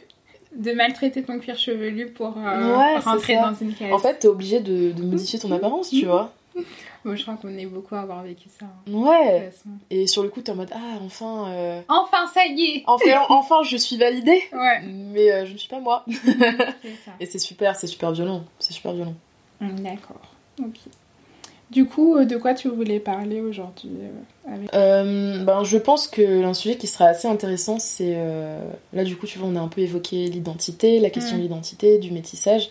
de maltraiter ton cuir chevelu pour euh, Ouais, rentrer dans une case. En fait, t'es obligé de, de modifier ton apparence, tu vois. Bon, je crois qu'on est beaucoup à avoir vécu ça. hein, Ouais. Et sur le coup, t'es en mode, ah, enfin, euh, Enfin, ça y est enfin, enfin, je suis validée. Ouais, Mais euh, je ne suis pas moi. ça. Et c'est super, c'est super violent. C'est super violent. D'accord, ok. Du coup, euh, de quoi tu voulais parler aujourd'hui euh, avec... Euh, ben, je pense que un sujet qui sera assez intéressant, c'est. euh, Là, du coup, tu vois, on a un peu évoqué l'identité, la question de l'identité, du métissage.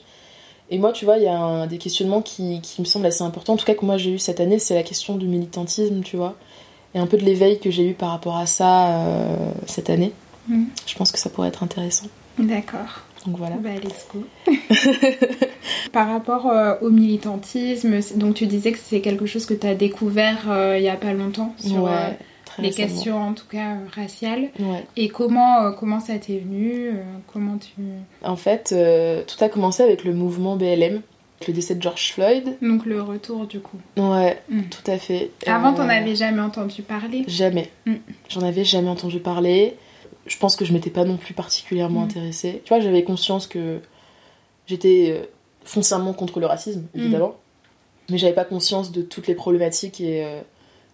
Et moi, tu vois, il y a un- des questionnements qui, qui me semblent assez importants. En tout cas, que moi j'ai eu cette année, c'est la question du militantisme, tu vois. Et un peu de l'éveil que j'ai eu par rapport à ça euh, cette année. Mm. Je pense que ça pourrait être intéressant. D'accord. Donc voilà. Bah, let's go. Par rapport euh, au militantisme, donc tu disais que c'est quelque chose que tu as découvert euh, il y a pas longtemps sur ouais, euh, les récemment. questions en tout cas raciales. Ouais. Et comment, comment ça t'est venu Comment tu... En fait, tout a commencé avec le mouvement BLM, le décès de George Floyd. Donc le retour du coup. Ouais, Mm. tout à fait. Avant, Euh, t'en avais jamais entendu parler. Jamais. Mm. J'en avais jamais entendu parler. Je pense que je m'étais pas non plus particulièrement Mm. intéressée. Tu vois, j'avais conscience que j'étais euh, foncièrement contre le racisme, Mm. évidemment. Mais j'avais pas conscience de toutes les problématiques et, euh,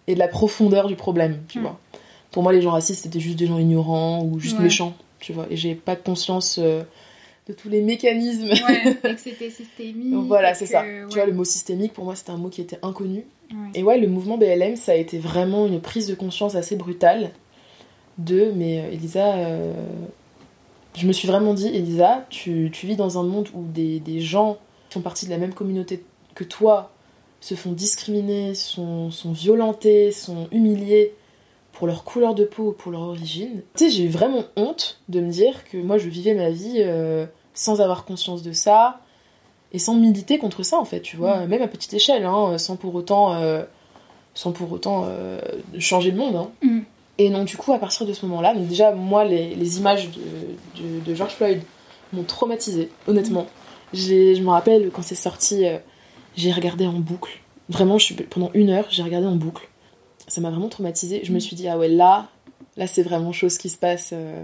et de la profondeur du problème, tu Mm. vois. Pour moi, les gens racistes, c'était juste des gens ignorants ou juste Ouais. méchants, tu vois. Et j'ai pas conscience euh, de tous les mécanismes. Ouais, et que c'était systémique. Donc voilà, c'est ça. ouais. Tu vois, le mot systémique, pour moi, c'était un mot qui était inconnu. Ouais. Et ouais, le mouvement BLM, ça a été vraiment une prise de conscience assez brutale de, mais euh, Elisa, euh, je me suis vraiment dit, Elisa, tu, tu vis dans un monde où des, des gens qui font partie de la même communauté que toi se font discriminer, sont, sont violentés, sont humiliés pour leur couleur de peau ou pour leur origine. Tu sais, j'ai eu vraiment honte de me dire que moi, je vivais ma vie euh, sans avoir conscience de ça et sans militer contre ça, en fait, tu vois, même à petite échelle, hein, sans pour autant euh, sans pour autant euh, changer le monde. hein. Mm. Et donc, du coup, à partir de ce moment-là, donc déjà, moi, les, les images de, de- de George Floyd m'ont traumatisée, honnêtement. Je me rappelle quand c'est sorti, euh, j'ai regardé en boucle. Vraiment, je pendant une heure, j'ai regardé en boucle. Ça m'a vraiment traumatisée. Je me suis dit, ah ouais, là, là, c'est vraiment chose qui se passe. euh.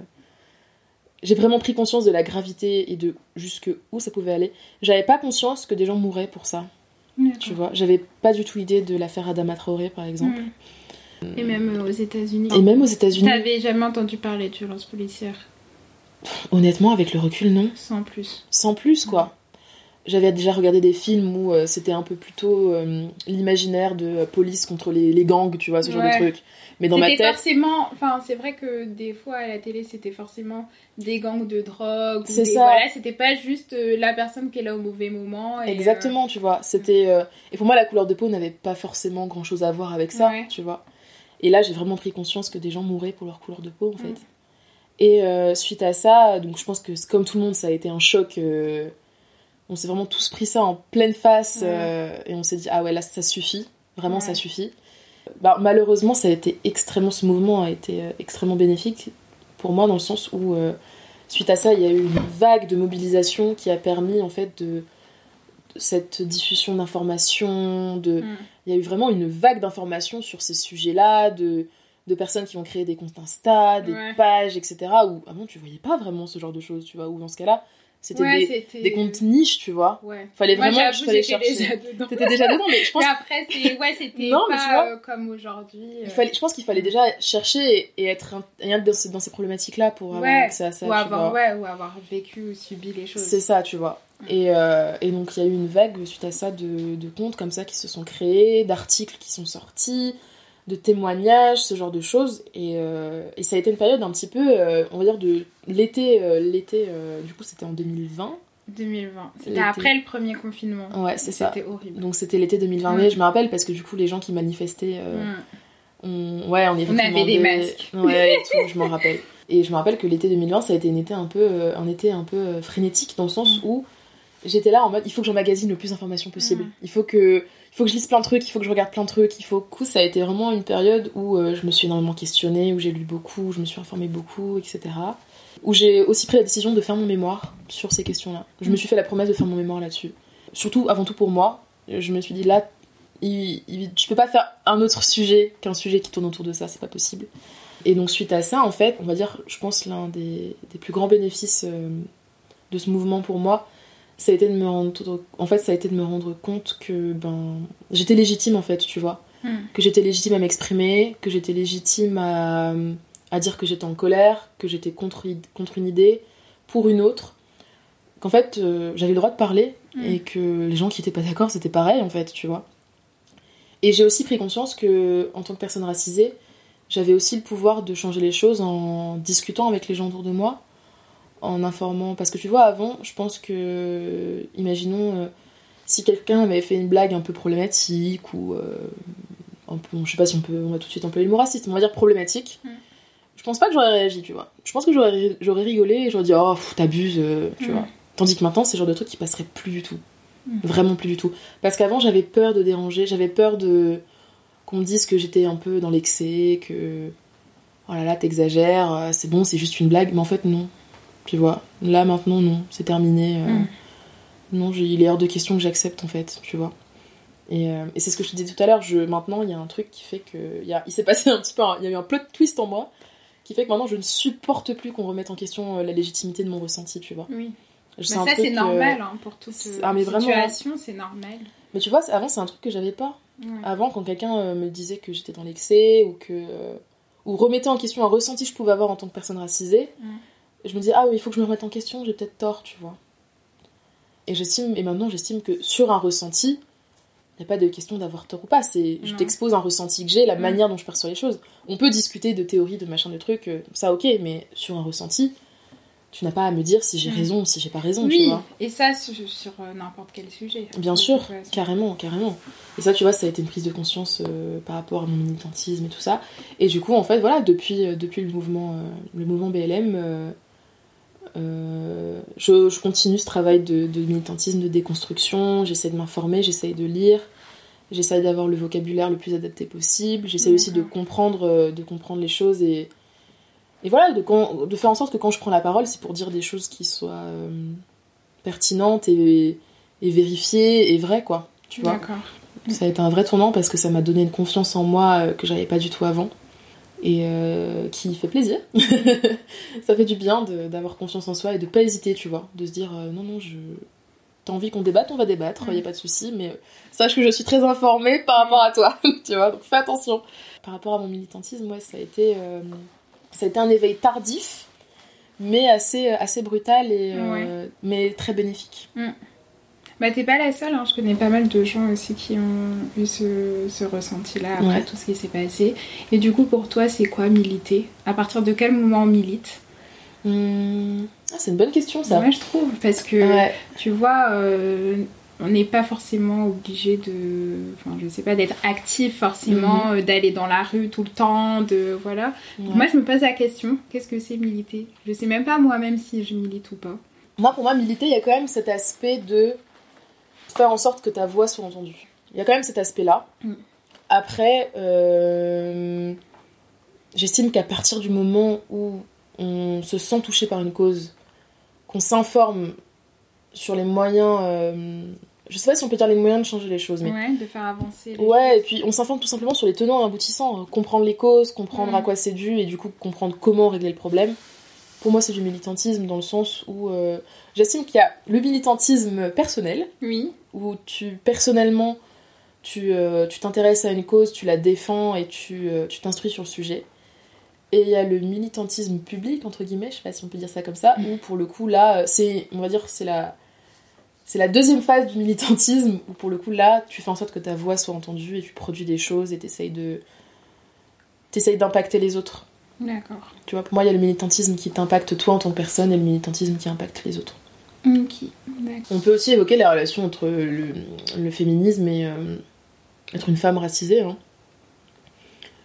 J'ai vraiment pris conscience de la gravité et de jusque où ça pouvait aller. J'avais pas conscience que des gens mouraient pour ça, tu vois. J'avais pas du tout idée de l'affaire Adama Traoré, par exemple. Mm. Et même aux États-Unis. Et même aux États-Unis, T'avais jamais entendu parler de violence policière honnêtement, avec le recul, non. sans plus. Sans plus, quoi. J'avais déjà regardé des films où euh, c'était un peu plutôt euh, l'imaginaire de euh, police contre les, les gangs, tu vois, ce genre Ouais. de truc. Mais dans ma C'était tête, forcément, enfin c'est vrai que des fois à la télé c'était forcément des gangs de drogue. C'est ça. Voilà, c'était pas juste la personne qui est là au mauvais moment. et, exactement, tu vois. C'était et pour moi la couleur de peau n'avait pas forcément grand chose à voir avec ça, Ouais. tu vois. Et là, j'ai vraiment pris conscience que des gens mouraient pour leur couleur de peau, en fait. Mm. Et euh, suite à ça, donc je pense que comme tout le monde, ça a été un choc. euh, on s'est vraiment tous pris ça en pleine face euh, et on s'est dit ah ouais là ça suffit, vraiment ça suffit. Bah, malheureusement, ça a été extrêmement, ce mouvement a été extrêmement bénéfique pour moi dans le sens où suite à ça, il y a eu une vague de mobilisation qui a permis en fait de cette diffusion d'informations, de Mm. il y a eu vraiment une vague d'informations sur ces sujets-là, de, de personnes qui ont créé des comptes Insta, des Ouais. pages, etc. Où avant tu voyais pas vraiment ce genre de choses, tu vois. Ou dans ce cas-là, c'était Ouais, des, comptes niches, tu vois. Ouais. Fallait Moi, vraiment qu'il fallait chercher. déjà dedans. T'étais déjà dedans, mais je pense Mais après, ouais, c'était Non, mais tu pas vois, euh, comme aujourd'hui. Euh, fallait, je pense qu'il fallait déjà chercher et, être, un- et être dans, ces- dans ces problématiques-là pour avoir Ouais, accès à ça. ou tu avoir, vois. ouais, ou avoir vécu ou subi les choses. C'est ça, tu vois. Et, euh, et donc, il y a eu une vague suite à ça de, de comptes comme ça qui se sont créés, d'articles qui sont sortis, de témoignages, ce genre de choses. Et, euh, et ça a été une période un petit peu, euh, on va dire, de l'été. l'été du coup, c'était en 2020. 2020. C'était après le premier confinement. Ouais, c'est ça. C'était horrible. Donc, c'était l'été 2020. Mm. Mais je me rappelle parce que du coup, les gens qui manifestaient. euh, Mm. on, ouais, on, On avait des masques. Ouais, et tout, je m'en rappelle. Et je me rappelle que l'été 2020, ça a été un été un peu, un été un peu frénétique dans le sens où j'étais là en mode il faut que j'emmagasine le plus d'informations possible. Mm. Il faut que il faut que je lise plein de trucs, il faut que je regarde plein de trucs, il faut coup ça a été vraiment une période où euh, je me suis énormément questionnée, où j'ai lu beaucoup, où je me suis informée beaucoup, etc. Où j'ai aussi pris la décision de faire mon mémoire sur ces questions-là. Je me Mm. suis fait la promesse de faire mon mémoire là-dessus. Surtout avant tout pour moi, je me suis dit là il, il- tu peux pas faire un autre sujet qu'un sujet qui tourne autour de ça, c'est pas possible. Et donc suite à ça, en fait, on va dire, je pense l'un des, des plus grands bénéfices euh, de ce mouvement pour moi, ça a été de me rendre, en fait, ça a été de me rendre compte que ben j'étais légitime en fait, tu vois, Mm. que j'étais légitime à m'exprimer, que j'étais légitime à, à dire que j'étais en colère, que j'étais contre, contre une idée pour une autre, qu'en fait euh, j'avais le droit de parler Mm. et que les gens qui étaient pas d'accord c'était pareil en fait, tu vois. Et j'ai aussi pris conscience que en tant que personne racisée, j'avais aussi le pouvoir de changer les choses en discutant avec les gens autour de moi, en informant. Parce que tu vois, avant, je pense que, imaginons, euh, si quelqu'un avait fait une blague un peu problématique ou euh, un peu, je sais pas si on peut, on va tout de suite employer le mot raciste, mais on va dire problématique. Mm. Je pense pas que j'aurais réagi, tu vois. Je pense que j'aurais, j'aurais rigolé et j'aurais dit oh t'abuses, euh, tu Mm. vois. Tandis que maintenant, c'est le genre de truc qui passerait plus du tout. Mm. Vraiment plus du tout. Parce qu'avant, j'avais peur de déranger, j'avais peur de qu'on me dise que j'étais un peu dans l'excès, que oh là là, t'exagères, c'est bon, c'est juste une blague. Mais en fait, non. Tu vois, là maintenant, non, c'est terminé. euh, Mm. Non, il est hors de question que j'accepte en fait, tu vois. Et, euh, et c'est ce que je te disais tout à l'heure, je, maintenant il y a un truc qui fait que. Il, y a, il s'est passé un petit peu. il y a eu un plot twist en moi qui fait que maintenant je ne supporte plus qu'on remette en question euh, la légitimité de mon ressenti, tu vois. Oui. Mais ça, c'est euh, normal hein, pour toute ah, mais vraiment, situation, c'est normal. Mais tu vois, avant c'est un truc que j'avais pas. Ouais. Avant, quand quelqu'un me disait que j'étais dans l'excès ou que. ou remettait en question un ressenti que je pouvais avoir en tant que personne racisée, Je me disais, ah oui, il faut que je me remette en question, j'ai peut-être tort, tu vois. Et j'estime, et maintenant j'estime que sur un ressenti, il n'y a pas de question d'avoir tort ou pas, c'est je t'expose un ressenti que j'ai, la Mm. manière dont je perçois les choses. On peut discuter de théories, de machin, de trucs, euh, ça ok, mais sur un ressenti, tu n'as pas à me dire si j'ai Mm. raison ou si j'ai pas raison, tu vois. et ça sur, sur, euh, n'importe quel sujet. Bien sûr, carrément, carrément. Et ça, tu vois, ça a été une prise de conscience euh, par rapport à mon militantisme et tout ça. Et du coup, en fait, voilà, depuis, euh, depuis le, mouvement, le mouvement BLM, euh, je, je continue ce travail de, de militantisme, de déconstruction. J'essaie de m'informer, j'essaie de lire, J'essaye d'avoir le vocabulaire le plus adapté possible. J'essaie aussi de comprendre, euh, de comprendre les choses et, et voilà, de, quand- de faire en sorte que quand je prends la parole, c'est pour dire des choses qui soient euh, pertinentes et, et vérifiées et vraies, quoi. Tu vois. Ça a été un vrai tournant parce que ça m'a donné une confiance en moi que j'avais pas du tout avant et euh, qui fait plaisir. ça fait du bien d'avoir confiance en soi et de pas hésiter, tu vois, de se dire euh, non non je t'as envie qu'on débatte, on va débattre, il y a pas de souci, mais euh, sache que je suis très informée par rapport à toi, tu vois, donc fais attention. Par rapport à mon militantisme, ouais, ça a été euh, ça a été un éveil tardif, mais assez assez brutal et mais très bénéfique. Bah t'es pas la seule, hein. je connais pas mal de gens aussi qui ont eu ce, ce ressenti-là après Ouais. tout ce qui s'est passé. Et du coup pour toi c'est quoi militer? À partir de quel moment on milite? Hum, ah, c'est une bonne question ça. Moi je trouve, parce que Ouais. tu vois, euh, on n'est pas forcément obligé de, enfin je sais pas, d'être actif forcément, euh, d'aller dans la rue tout le temps, de voilà. Moi je me pose la question, qu'est-ce que c'est militer? Je sais même pas moi-même si je milite ou pas. Moi, pour moi, militer, il y a quand même cet aspect de faire en sorte que ta voix soit entendue. Il y a quand même cet aspect-là. Mm. Après, euh, j'estime qu'à partir du moment où on se sent touché par une cause, qu'on s'informe sur les moyens, euh, je sais pas si on peut dire les moyens de changer les choses, mais Ouais, de faire avancer. les Ouais, et puis on s'informe tout simplement sur les tenants et aboutissants, euh, comprendre les causes, comprendre Mm. à quoi c'est dû et du coup comprendre comment régler le problème. Pour moi, c'est du militantisme dans le sens où euh, j'estime qu'il y a le militantisme personnel, Oui. où tu personnellement tu euh, tu t'intéresses à une cause, tu la défends et tu euh, tu t'instruis sur le sujet. Et il y a le militantisme public entre guillemets, je sais pas si on peut dire ça comme ça, où pour le coup là, c'est on va dire c'est la c'est la deuxième phase du militantisme où pour le coup là, tu fais en sorte que ta voix soit entendue et tu produis des choses et t'essayes de t'essayes d'impacter les autres. D'accord. Tu vois, pour moi, il y a le militantisme qui t'impacte toi en tant que personne et le militantisme qui impacte les autres. Ok. D'accord. On peut aussi évoquer la relation entre le, le féminisme et euh, être une femme racisée. hein.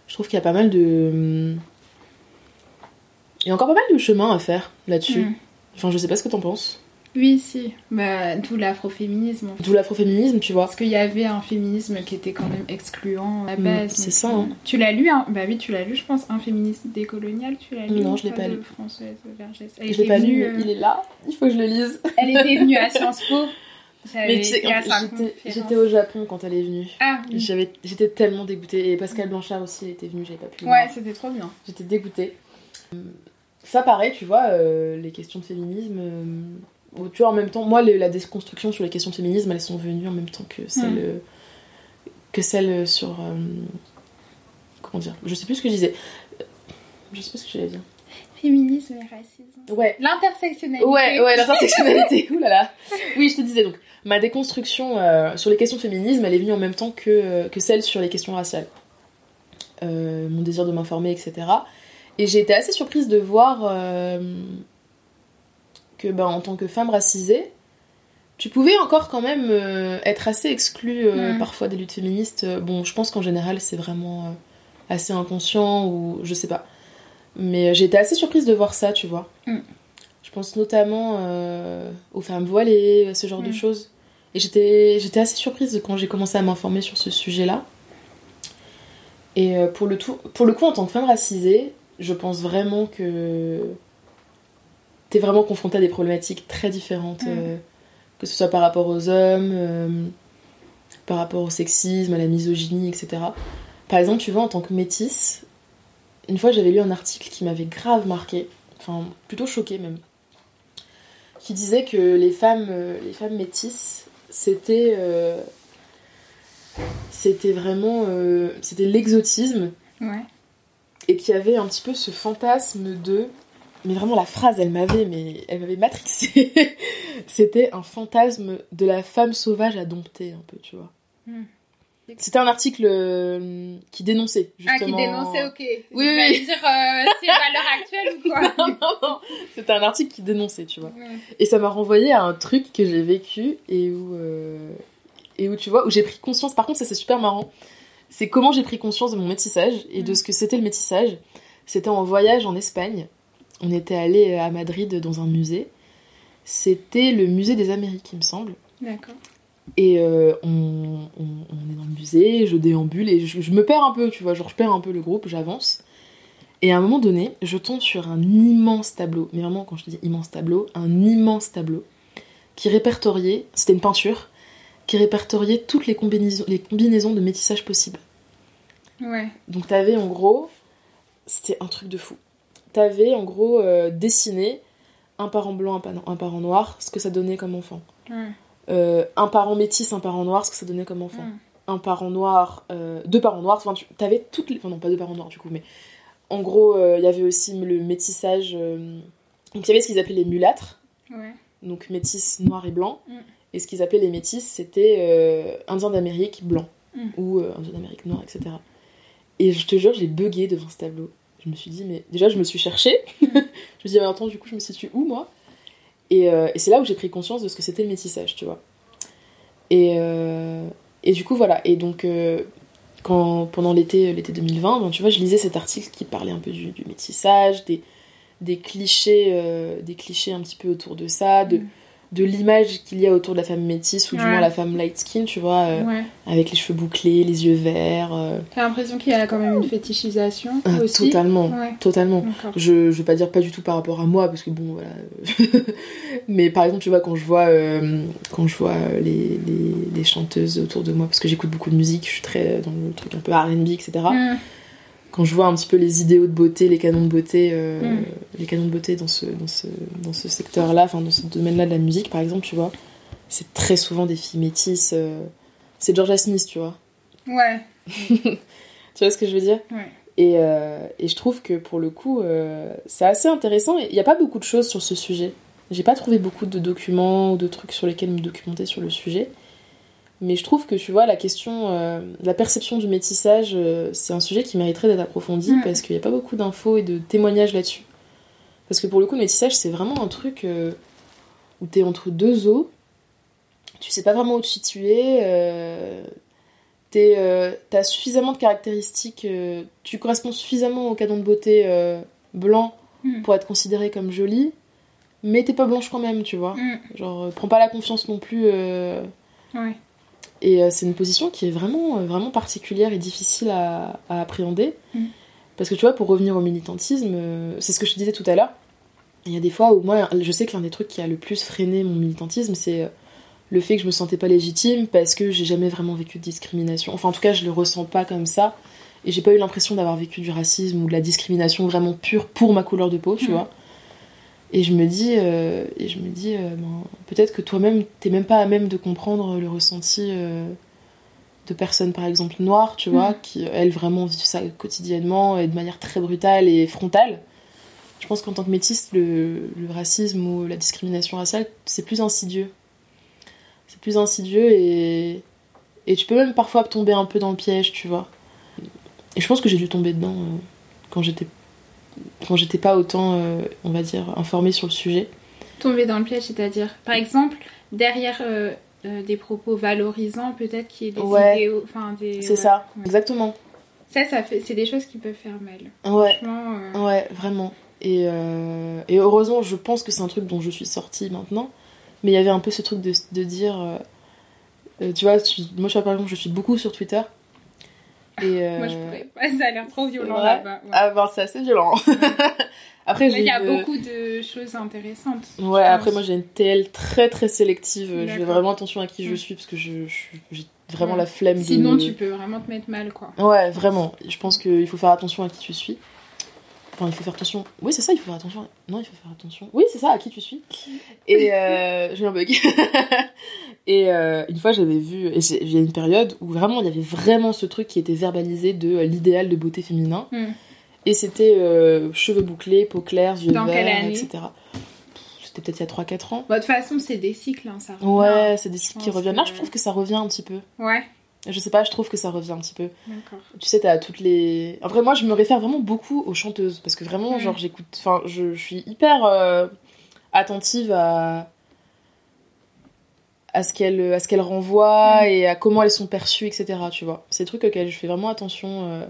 Je trouve qu'il y a pas mal de. Il y a encore pas mal de chemin à faire là-dessus. Mm. Enfin, je sais pas ce que t'en penses. Oui, si. Bah, d'où l'afroféminisme. en fait. D'où l'afroféminisme, tu vois. Parce qu'il y avait un féminisme qui était quand même excluant à la Mm, base. c'est ça, euh, hein. Tu l'as lu, hein Bah oui, tu l'as lu, je pense. Un féminisme décolonial, tu l'as lu Non, je l'ai pas lu. Françoise Vergès. Elle Je l'ai pas lu, mais euh, il est là. Il faut que je le lise. Elle était venue à Sciences Po. Mais j'étais- au Japon quand elle est venue. Ah, oui. J'avais- J'étais tellement dégoûtée. Et Pascal Blanchard aussi était venu, j'avais pas pu Ouais, c'était trop bien. J'étais dégoûtée. Ça, pareil, tu vois, euh, les questions de féminisme. euh, tu vois, en même temps, moi, la déconstruction sur les questions de féminisme, elles sont venues en même temps que celles, Mm. euh, que celles sur. euh, comment dire Je sais plus ce que je disais. Euh, Je sais plus ce que j'allais dire. Féminisme et racisme. Ouais. L'intersectionnalité. Ouais, ouais, l'intersectionnalité. Ouh là là. Oui, je te disais donc, ma déconstruction euh, sur les questions de féminisme, elle est venue en même temps que, euh, que celle sur les questions raciales. Euh, mon désir de m'informer, etc. Et j'ai été assez surprise de voir euh, que, ben, en tant que femme racisée, tu pouvais encore quand même euh, être assez exclue euh, Mm. parfois des luttes féministes. Euh, Bon, je pense qu'en général, c'est vraiment euh, assez inconscient ou je sais pas. Mais j'ai été assez surprise de voir ça, tu vois. Mm. Je pense notamment aux femmes voilées, ce genre de Mm. choses. Et j'étais j'étais assez surprise quand j'ai commencé à m'informer sur ce sujet-là. Et pour le, tout, pour le coup, en tant que femme racisée, je pense vraiment que t'es vraiment confrontée à des problématiques très différentes, Mm. euh, que ce soit par rapport aux hommes, euh, par rapport au sexisme, à la misogynie, etc. Par exemple, tu vois, en tant que métisse, une fois j'avais lu un article qui m'avait grave marqué, enfin plutôt choqué même, qui disait que les femmes, euh, les femmes métisses, c'était c'était vraiment c'était l'exotisme Ouais. et qu'il y avait un petit peu ce fantasme de mais vraiment la phrase elle m'avait mais elle m'avait matrixée c'était un fantasme de la femme sauvage à dompter un peu tu vois Hmm. c'était un article euh, qui dénonçait justement Ah, qui dénonçait, ok. Oui, J'allais oui. dire, euh, c'est valeur actuelle ou quoi non, non, non. C'était un article qui dénonçait, tu vois. Ouais. Et ça m'a renvoyé à un truc que j'ai vécu et où, euh, et où tu vois, où j'ai pris conscience. Par contre, ça c'est super marrant. C'est comment j'ai pris conscience de mon métissage et de Mm. ce que c'était le métissage. C'était en voyage en Espagne. On était allé à Madrid dans un musée. C'était le musée des Amériques, il me semble. D'accord. Et euh, on, on- on est dans le musée, je déambule et je, je me perds un peu, tu vois, genre je perds un peu le groupe, j'avance. Et à un moment donné, je tombe sur un immense tableau, mais vraiment quand je te dis immense tableau, un immense tableau qui répertoriait, c'était une peinture, qui répertoriait toutes les combinaisons, les combinaisons de métissage possibles. Ouais. Donc t'avais en gros, c'était un truc de fou. T'avais en gros euh, dessiné un parent blanc, un, pa- un parent noir, ce que ça donnait comme enfant. Ouais. Euh, un parent métis, un parent noir, ce que ça donnait comme enfant. Mm. Un parent noir, euh, deux parents noirs, enfin tu avais toutes les... Enfin non, pas deux parents noirs du coup, mais en gros, il y avait aussi le métissage... Donc il y avait ce qu'ils appelaient les mulâtres, Ouais. donc métis noir et blanc. Mm. Et ce qu'ils appelaient les métis, c'était indiens d'Amérique blanc. Ou indiens d'Amérique noir, etc. Et je te jure, j'ai bugué devant ce tableau. Je me suis dit, mais déjà, je me suis cherchée. je me suis dit, mais attends, du coup, je me situe où, moi? Et, euh, et c'est là où j'ai pris conscience de ce que c'était le métissage, tu vois. Et, euh, et du coup, voilà. Et donc, euh, quand, pendant l'été l'été 2020, ben, tu vois, je lisais cet article qui parlait un peu du, métissage, des, clichés, des clichés un petit peu autour de ça, de, Mm. De l'image qu'il y a autour de la femme métisse, ou du moins la femme light skin, tu vois, euh, Ouais. avec les cheveux bouclés, les yeux verts. euh, T'as l'impression qu'il y a quand même une fétichisation ah, aussi. totalement, Ouais. totalement. Je, je vais pas dire pas du tout par rapport à moi parce que bon voilà mais par exemple tu vois quand je vois euh, quand je vois euh, les, les, les chanteuses autour de moi parce que j'écoute beaucoup de musique je suis très dans le truc un peu R&B etc Mm. Quand je vois un petit peu les idéaux de beauté les canons de beauté euh, Mm. les canons de beauté dans ce dans ce dans ce secteur là enfin dans ce domaine là de la musique par exemple tu vois c'est très souvent des filles métisses euh, c'est Georgia Smith tu vois Ouais. tu vois ce que je veux dire? Ouais. et, euh, et je trouve que pour le coup, euh, c'est assez intéressant. Il n'y a pas beaucoup de choses sur ce sujet. J'ai pas trouvé beaucoup de documents ou de trucs sur lesquels me documenter sur le sujet. Mais je trouve que tu vois, la question, euh, la perception du métissage, euh, c'est un sujet qui mériterait d'être approfondi Mm. parce qu'il n'y a pas beaucoup d'infos et de témoignages là-dessus. Parce que pour le coup, le métissage, c'est vraiment un truc euh, où t'es entre deux eaux. Tu sais pas vraiment où te situer. Euh, t'as suffisamment de caractéristiques. tu corresponds suffisamment au canon de beauté blanc Mm. pour être considéré comme jolie. Mais t'es pas blanche quand même, tu vois. Mm. Genre, prends pas la confiance non plus. Ouais. Et euh, c'est une position qui est vraiment, euh, vraiment particulière et difficile à, à appréhender. Mm. Parce que tu vois, pour revenir au militantisme, euh, c'est ce que je te disais tout à l'heure. Il y a des fois où moi, je sais que l'un des trucs qui a le plus freiné mon militantisme, c'est le fait que je me sentais pas légitime parce que j'ai jamais vraiment vécu de discrimination. Enfin, en tout cas, je le ressens pas comme ça. Et j'ai pas eu l'impression d'avoir vécu du racisme ou de la discrimination vraiment pure pour ma couleur de peau, tu Mm. vois. Et je me dis, euh, et je me dis euh, ben, peut-être que toi-même, t'es même pas à même de comprendre le ressenti euh, de personnes, par exemple, noires, tu vois, Mm. qui, elles, vraiment vivent ça quotidiennement et de manière très brutale et frontale. Je pense qu'en tant que métisse, le, le racisme ou la discrimination raciale, c'est plus insidieux. C'est plus insidieux et, et tu peux même parfois tomber un peu dans le piège, tu vois. Et je pense que j'ai dû tomber dedans quand j'étais quand j'étais pas autant, euh, on va dire, informée sur le sujet. Tomber dans le piège, c'est-à-dire, par exemple, derrière euh, euh, des propos valorisants, peut-être qu'il y ait des Ouais. idéaux, enfin des. C'est ouais. ça, Ouais. exactement. Ça, ça fait, c'est des choses qui peuvent faire mal. Ouais, Franchement, ouais, vraiment. Et, et heureusement, je pense que c'est un truc dont je suis sortie maintenant. Mais il y avait un peu ce truc de, de dire. tu vois, tu- moi, par exemple, je suis beaucoup sur Twitter. Et, euh, Moi, je pourrais pas. Ça a l'air trop violent ouais. là-bas. ouais. Ah ben, c'est assez violent. après, Mais j'ai il y a une- beaucoup de choses intéressantes. Ouais, après, moi, j'ai une TL très très sélective. Je fais vraiment attention à qui je Mm. suis parce que je, j'ai vraiment Ouais. la flemme de. Sinon, tu peux vraiment te mettre mal, quoi. Ouais, vraiment. Je pense qu'il faut faire attention à qui tu suis. Enfin, il faut faire attention. Oui, c'est ça, il faut faire attention. Non, il faut faire attention. Oui, c'est ça, à qui tu suis. Et euh, j'ai un bug. Et euh, une fois, j'avais vu. Et il y a une période où vraiment, il y avait vraiment ce truc qui était verbalisé de euh, l'idéal de beauté féminin. Hmm. Et c'était euh, cheveux bouclés, peau claire, yeux Dans verts, etc. C'était peut-être il y a 3-4 ans. Bon, de toute façon, c'est des cycles, hein, ça. Ouais, c'est des cycles qui reviennent. Là, je trouve que ça revient un petit peu. Ouais, Je sais pas, je trouve que ça revient un petit peu. d'accord. Tu sais, t'as toutes les. En vrai, moi, je me réfère vraiment beaucoup aux chanteuses. Parce que vraiment, Mm. genre, j'écoute. Enfin, je, je suis hyper attentive à. À ce qu'elles à ce qu'elles renvoient Mm. et à comment elles sont perçues, etc. Tu vois. C'est des trucs auxquels je fais vraiment attention. euh,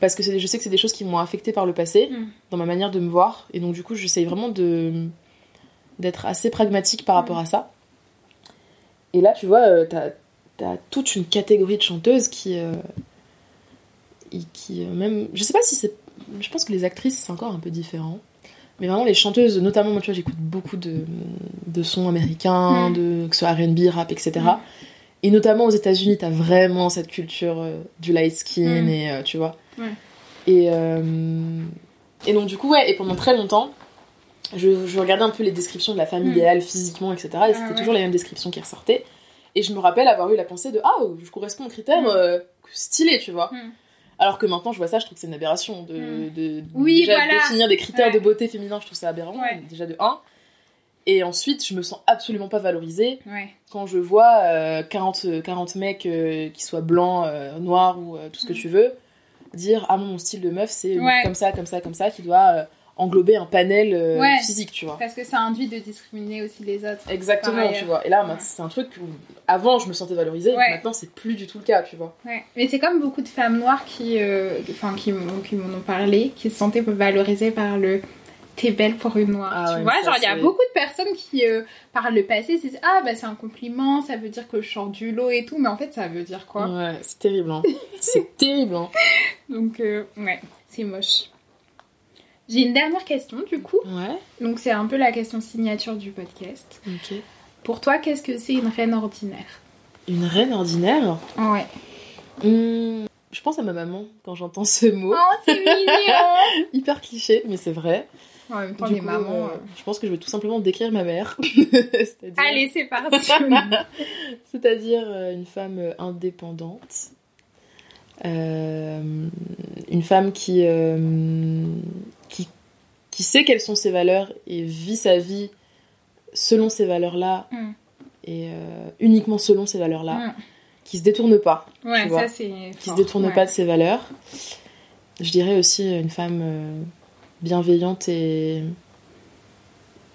parce que c'est des- je sais que c'est des choses qui m'ont affectée par le passé, Mm. dans ma manière de me voir. Et donc, du coup, j'essaye vraiment de d'être assez pragmatique par rapport Mm. à ça. Et là, tu vois, euh, t'as as toute une catégorie de chanteuses qui. euh, et qui euh, même. Je sais pas si c'est. Je pense que les actrices, c'est encore un peu différent. Mais vraiment, les chanteuses, notamment, moi, tu vois, j'écoute beaucoup de, de sons américains, Mm. de, que ce soit RB, rap, etc. Mm. Et notamment aux États-Unis, t'as vraiment cette culture euh, du light skin, Mm. et euh, tu vois. Et, euh, et donc, du coup, ouais, et pendant très longtemps, je, je regardais un peu les descriptions de la Mm. idéale physiquement, etc. Et Ah c'était ouais. toujours les mêmes descriptions qui ressortaient. Et je me rappelle avoir eu la pensée de Ah, je corresponds aux critères stylés, tu vois. Alors que maintenant, je vois ça, je trouve que c'est une aberration de, Mm. de, Oui, déjà voilà. définir des critères Ouais. de beauté féminin, je trouve ça aberrant, Ouais. déjà de 1. Et ensuite, je me sens absolument pas valorisée Ouais. quand je vois euh, 40, euh, 40 mecs euh, qui soient blancs, euh, noirs ou euh, tout ce que Mm. tu veux, dire Ah, mon style de meuf, c'est comme ça, comme ça, comme ça, qui doit englober un panel euh, Ouais. physique, tu vois. Parce que ça induit de discriminer aussi les autres. Exactement, tu vois. Et là, Ouais. c'est un truc où avant je me sentais valorisée, Ouais. maintenant c'est plus du tout le cas, tu vois. Ouais. Mais c'est comme beaucoup de femmes noires qui, euh, enfin, qui, qui m'en ont parlé, qui se sentaient valorisées par le t'es belle pour une noire. Ah tu vois, genre il y a beaucoup de personnes qui, euh, par le passé, se disent ah bah c'est un compliment, ça veut dire que je sors du lot et tout, mais en fait ça veut dire quoi? Ouais, c'est terrible, hein. c'est terrible, hein. Donc euh, ouais, c'est moche. J'ai une dernière question du coup. Ouais, Donc c'est un peu la question signature du podcast. ok. Pour toi, qu'est-ce que c'est une reine ordinaire? Une reine ordinaire? Ouais. Hmm, Je pense à ma maman quand j'entends ce mot. Oh, c'est mignon Hyper cliché, mais c'est vrai. En même temps, Du les coup, mamans... euh, euh, Je pense que je vais tout simplement décrire ma mère. C'est-à-dire- Allez, c'est parti C'est-à-dire euh, une femme indépendante. Euh, une femme qui, euh, qui, sait quelles sont ses valeurs et vit sa vie selon ces valeurs-là Mm. et euh, uniquement selon ces valeurs-là, Mm. qui se détourne pas, Ouais, Tu vois, ça c'est... qui se détourne pas de ses valeurs. Je dirais aussi une femme euh, bienveillante et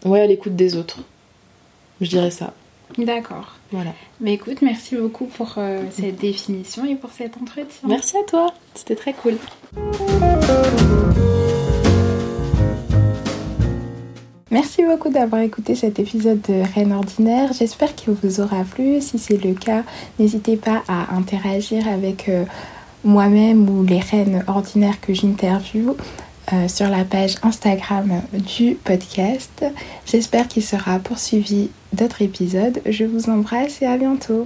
ouais à l'écoute des autres. Je dirais ça. D'accord. Voilà. Mais écoute, merci beaucoup pour euh, cette définition et pour cet entretien. Merci à toi, c'était très cool. Merci beaucoup d'avoir écouté cet épisode de Reine Ordinaire. J'espère qu'il vous aura plu. Si c'est le cas, n'hésitez pas à interagir avec euh, moi-même ou les reines ordinaires que j'interviewe euh, sur la page Instagram du podcast. J'espère qu'il sera poursuivi d'autres épisodes. Je vous embrasse et à bientôt.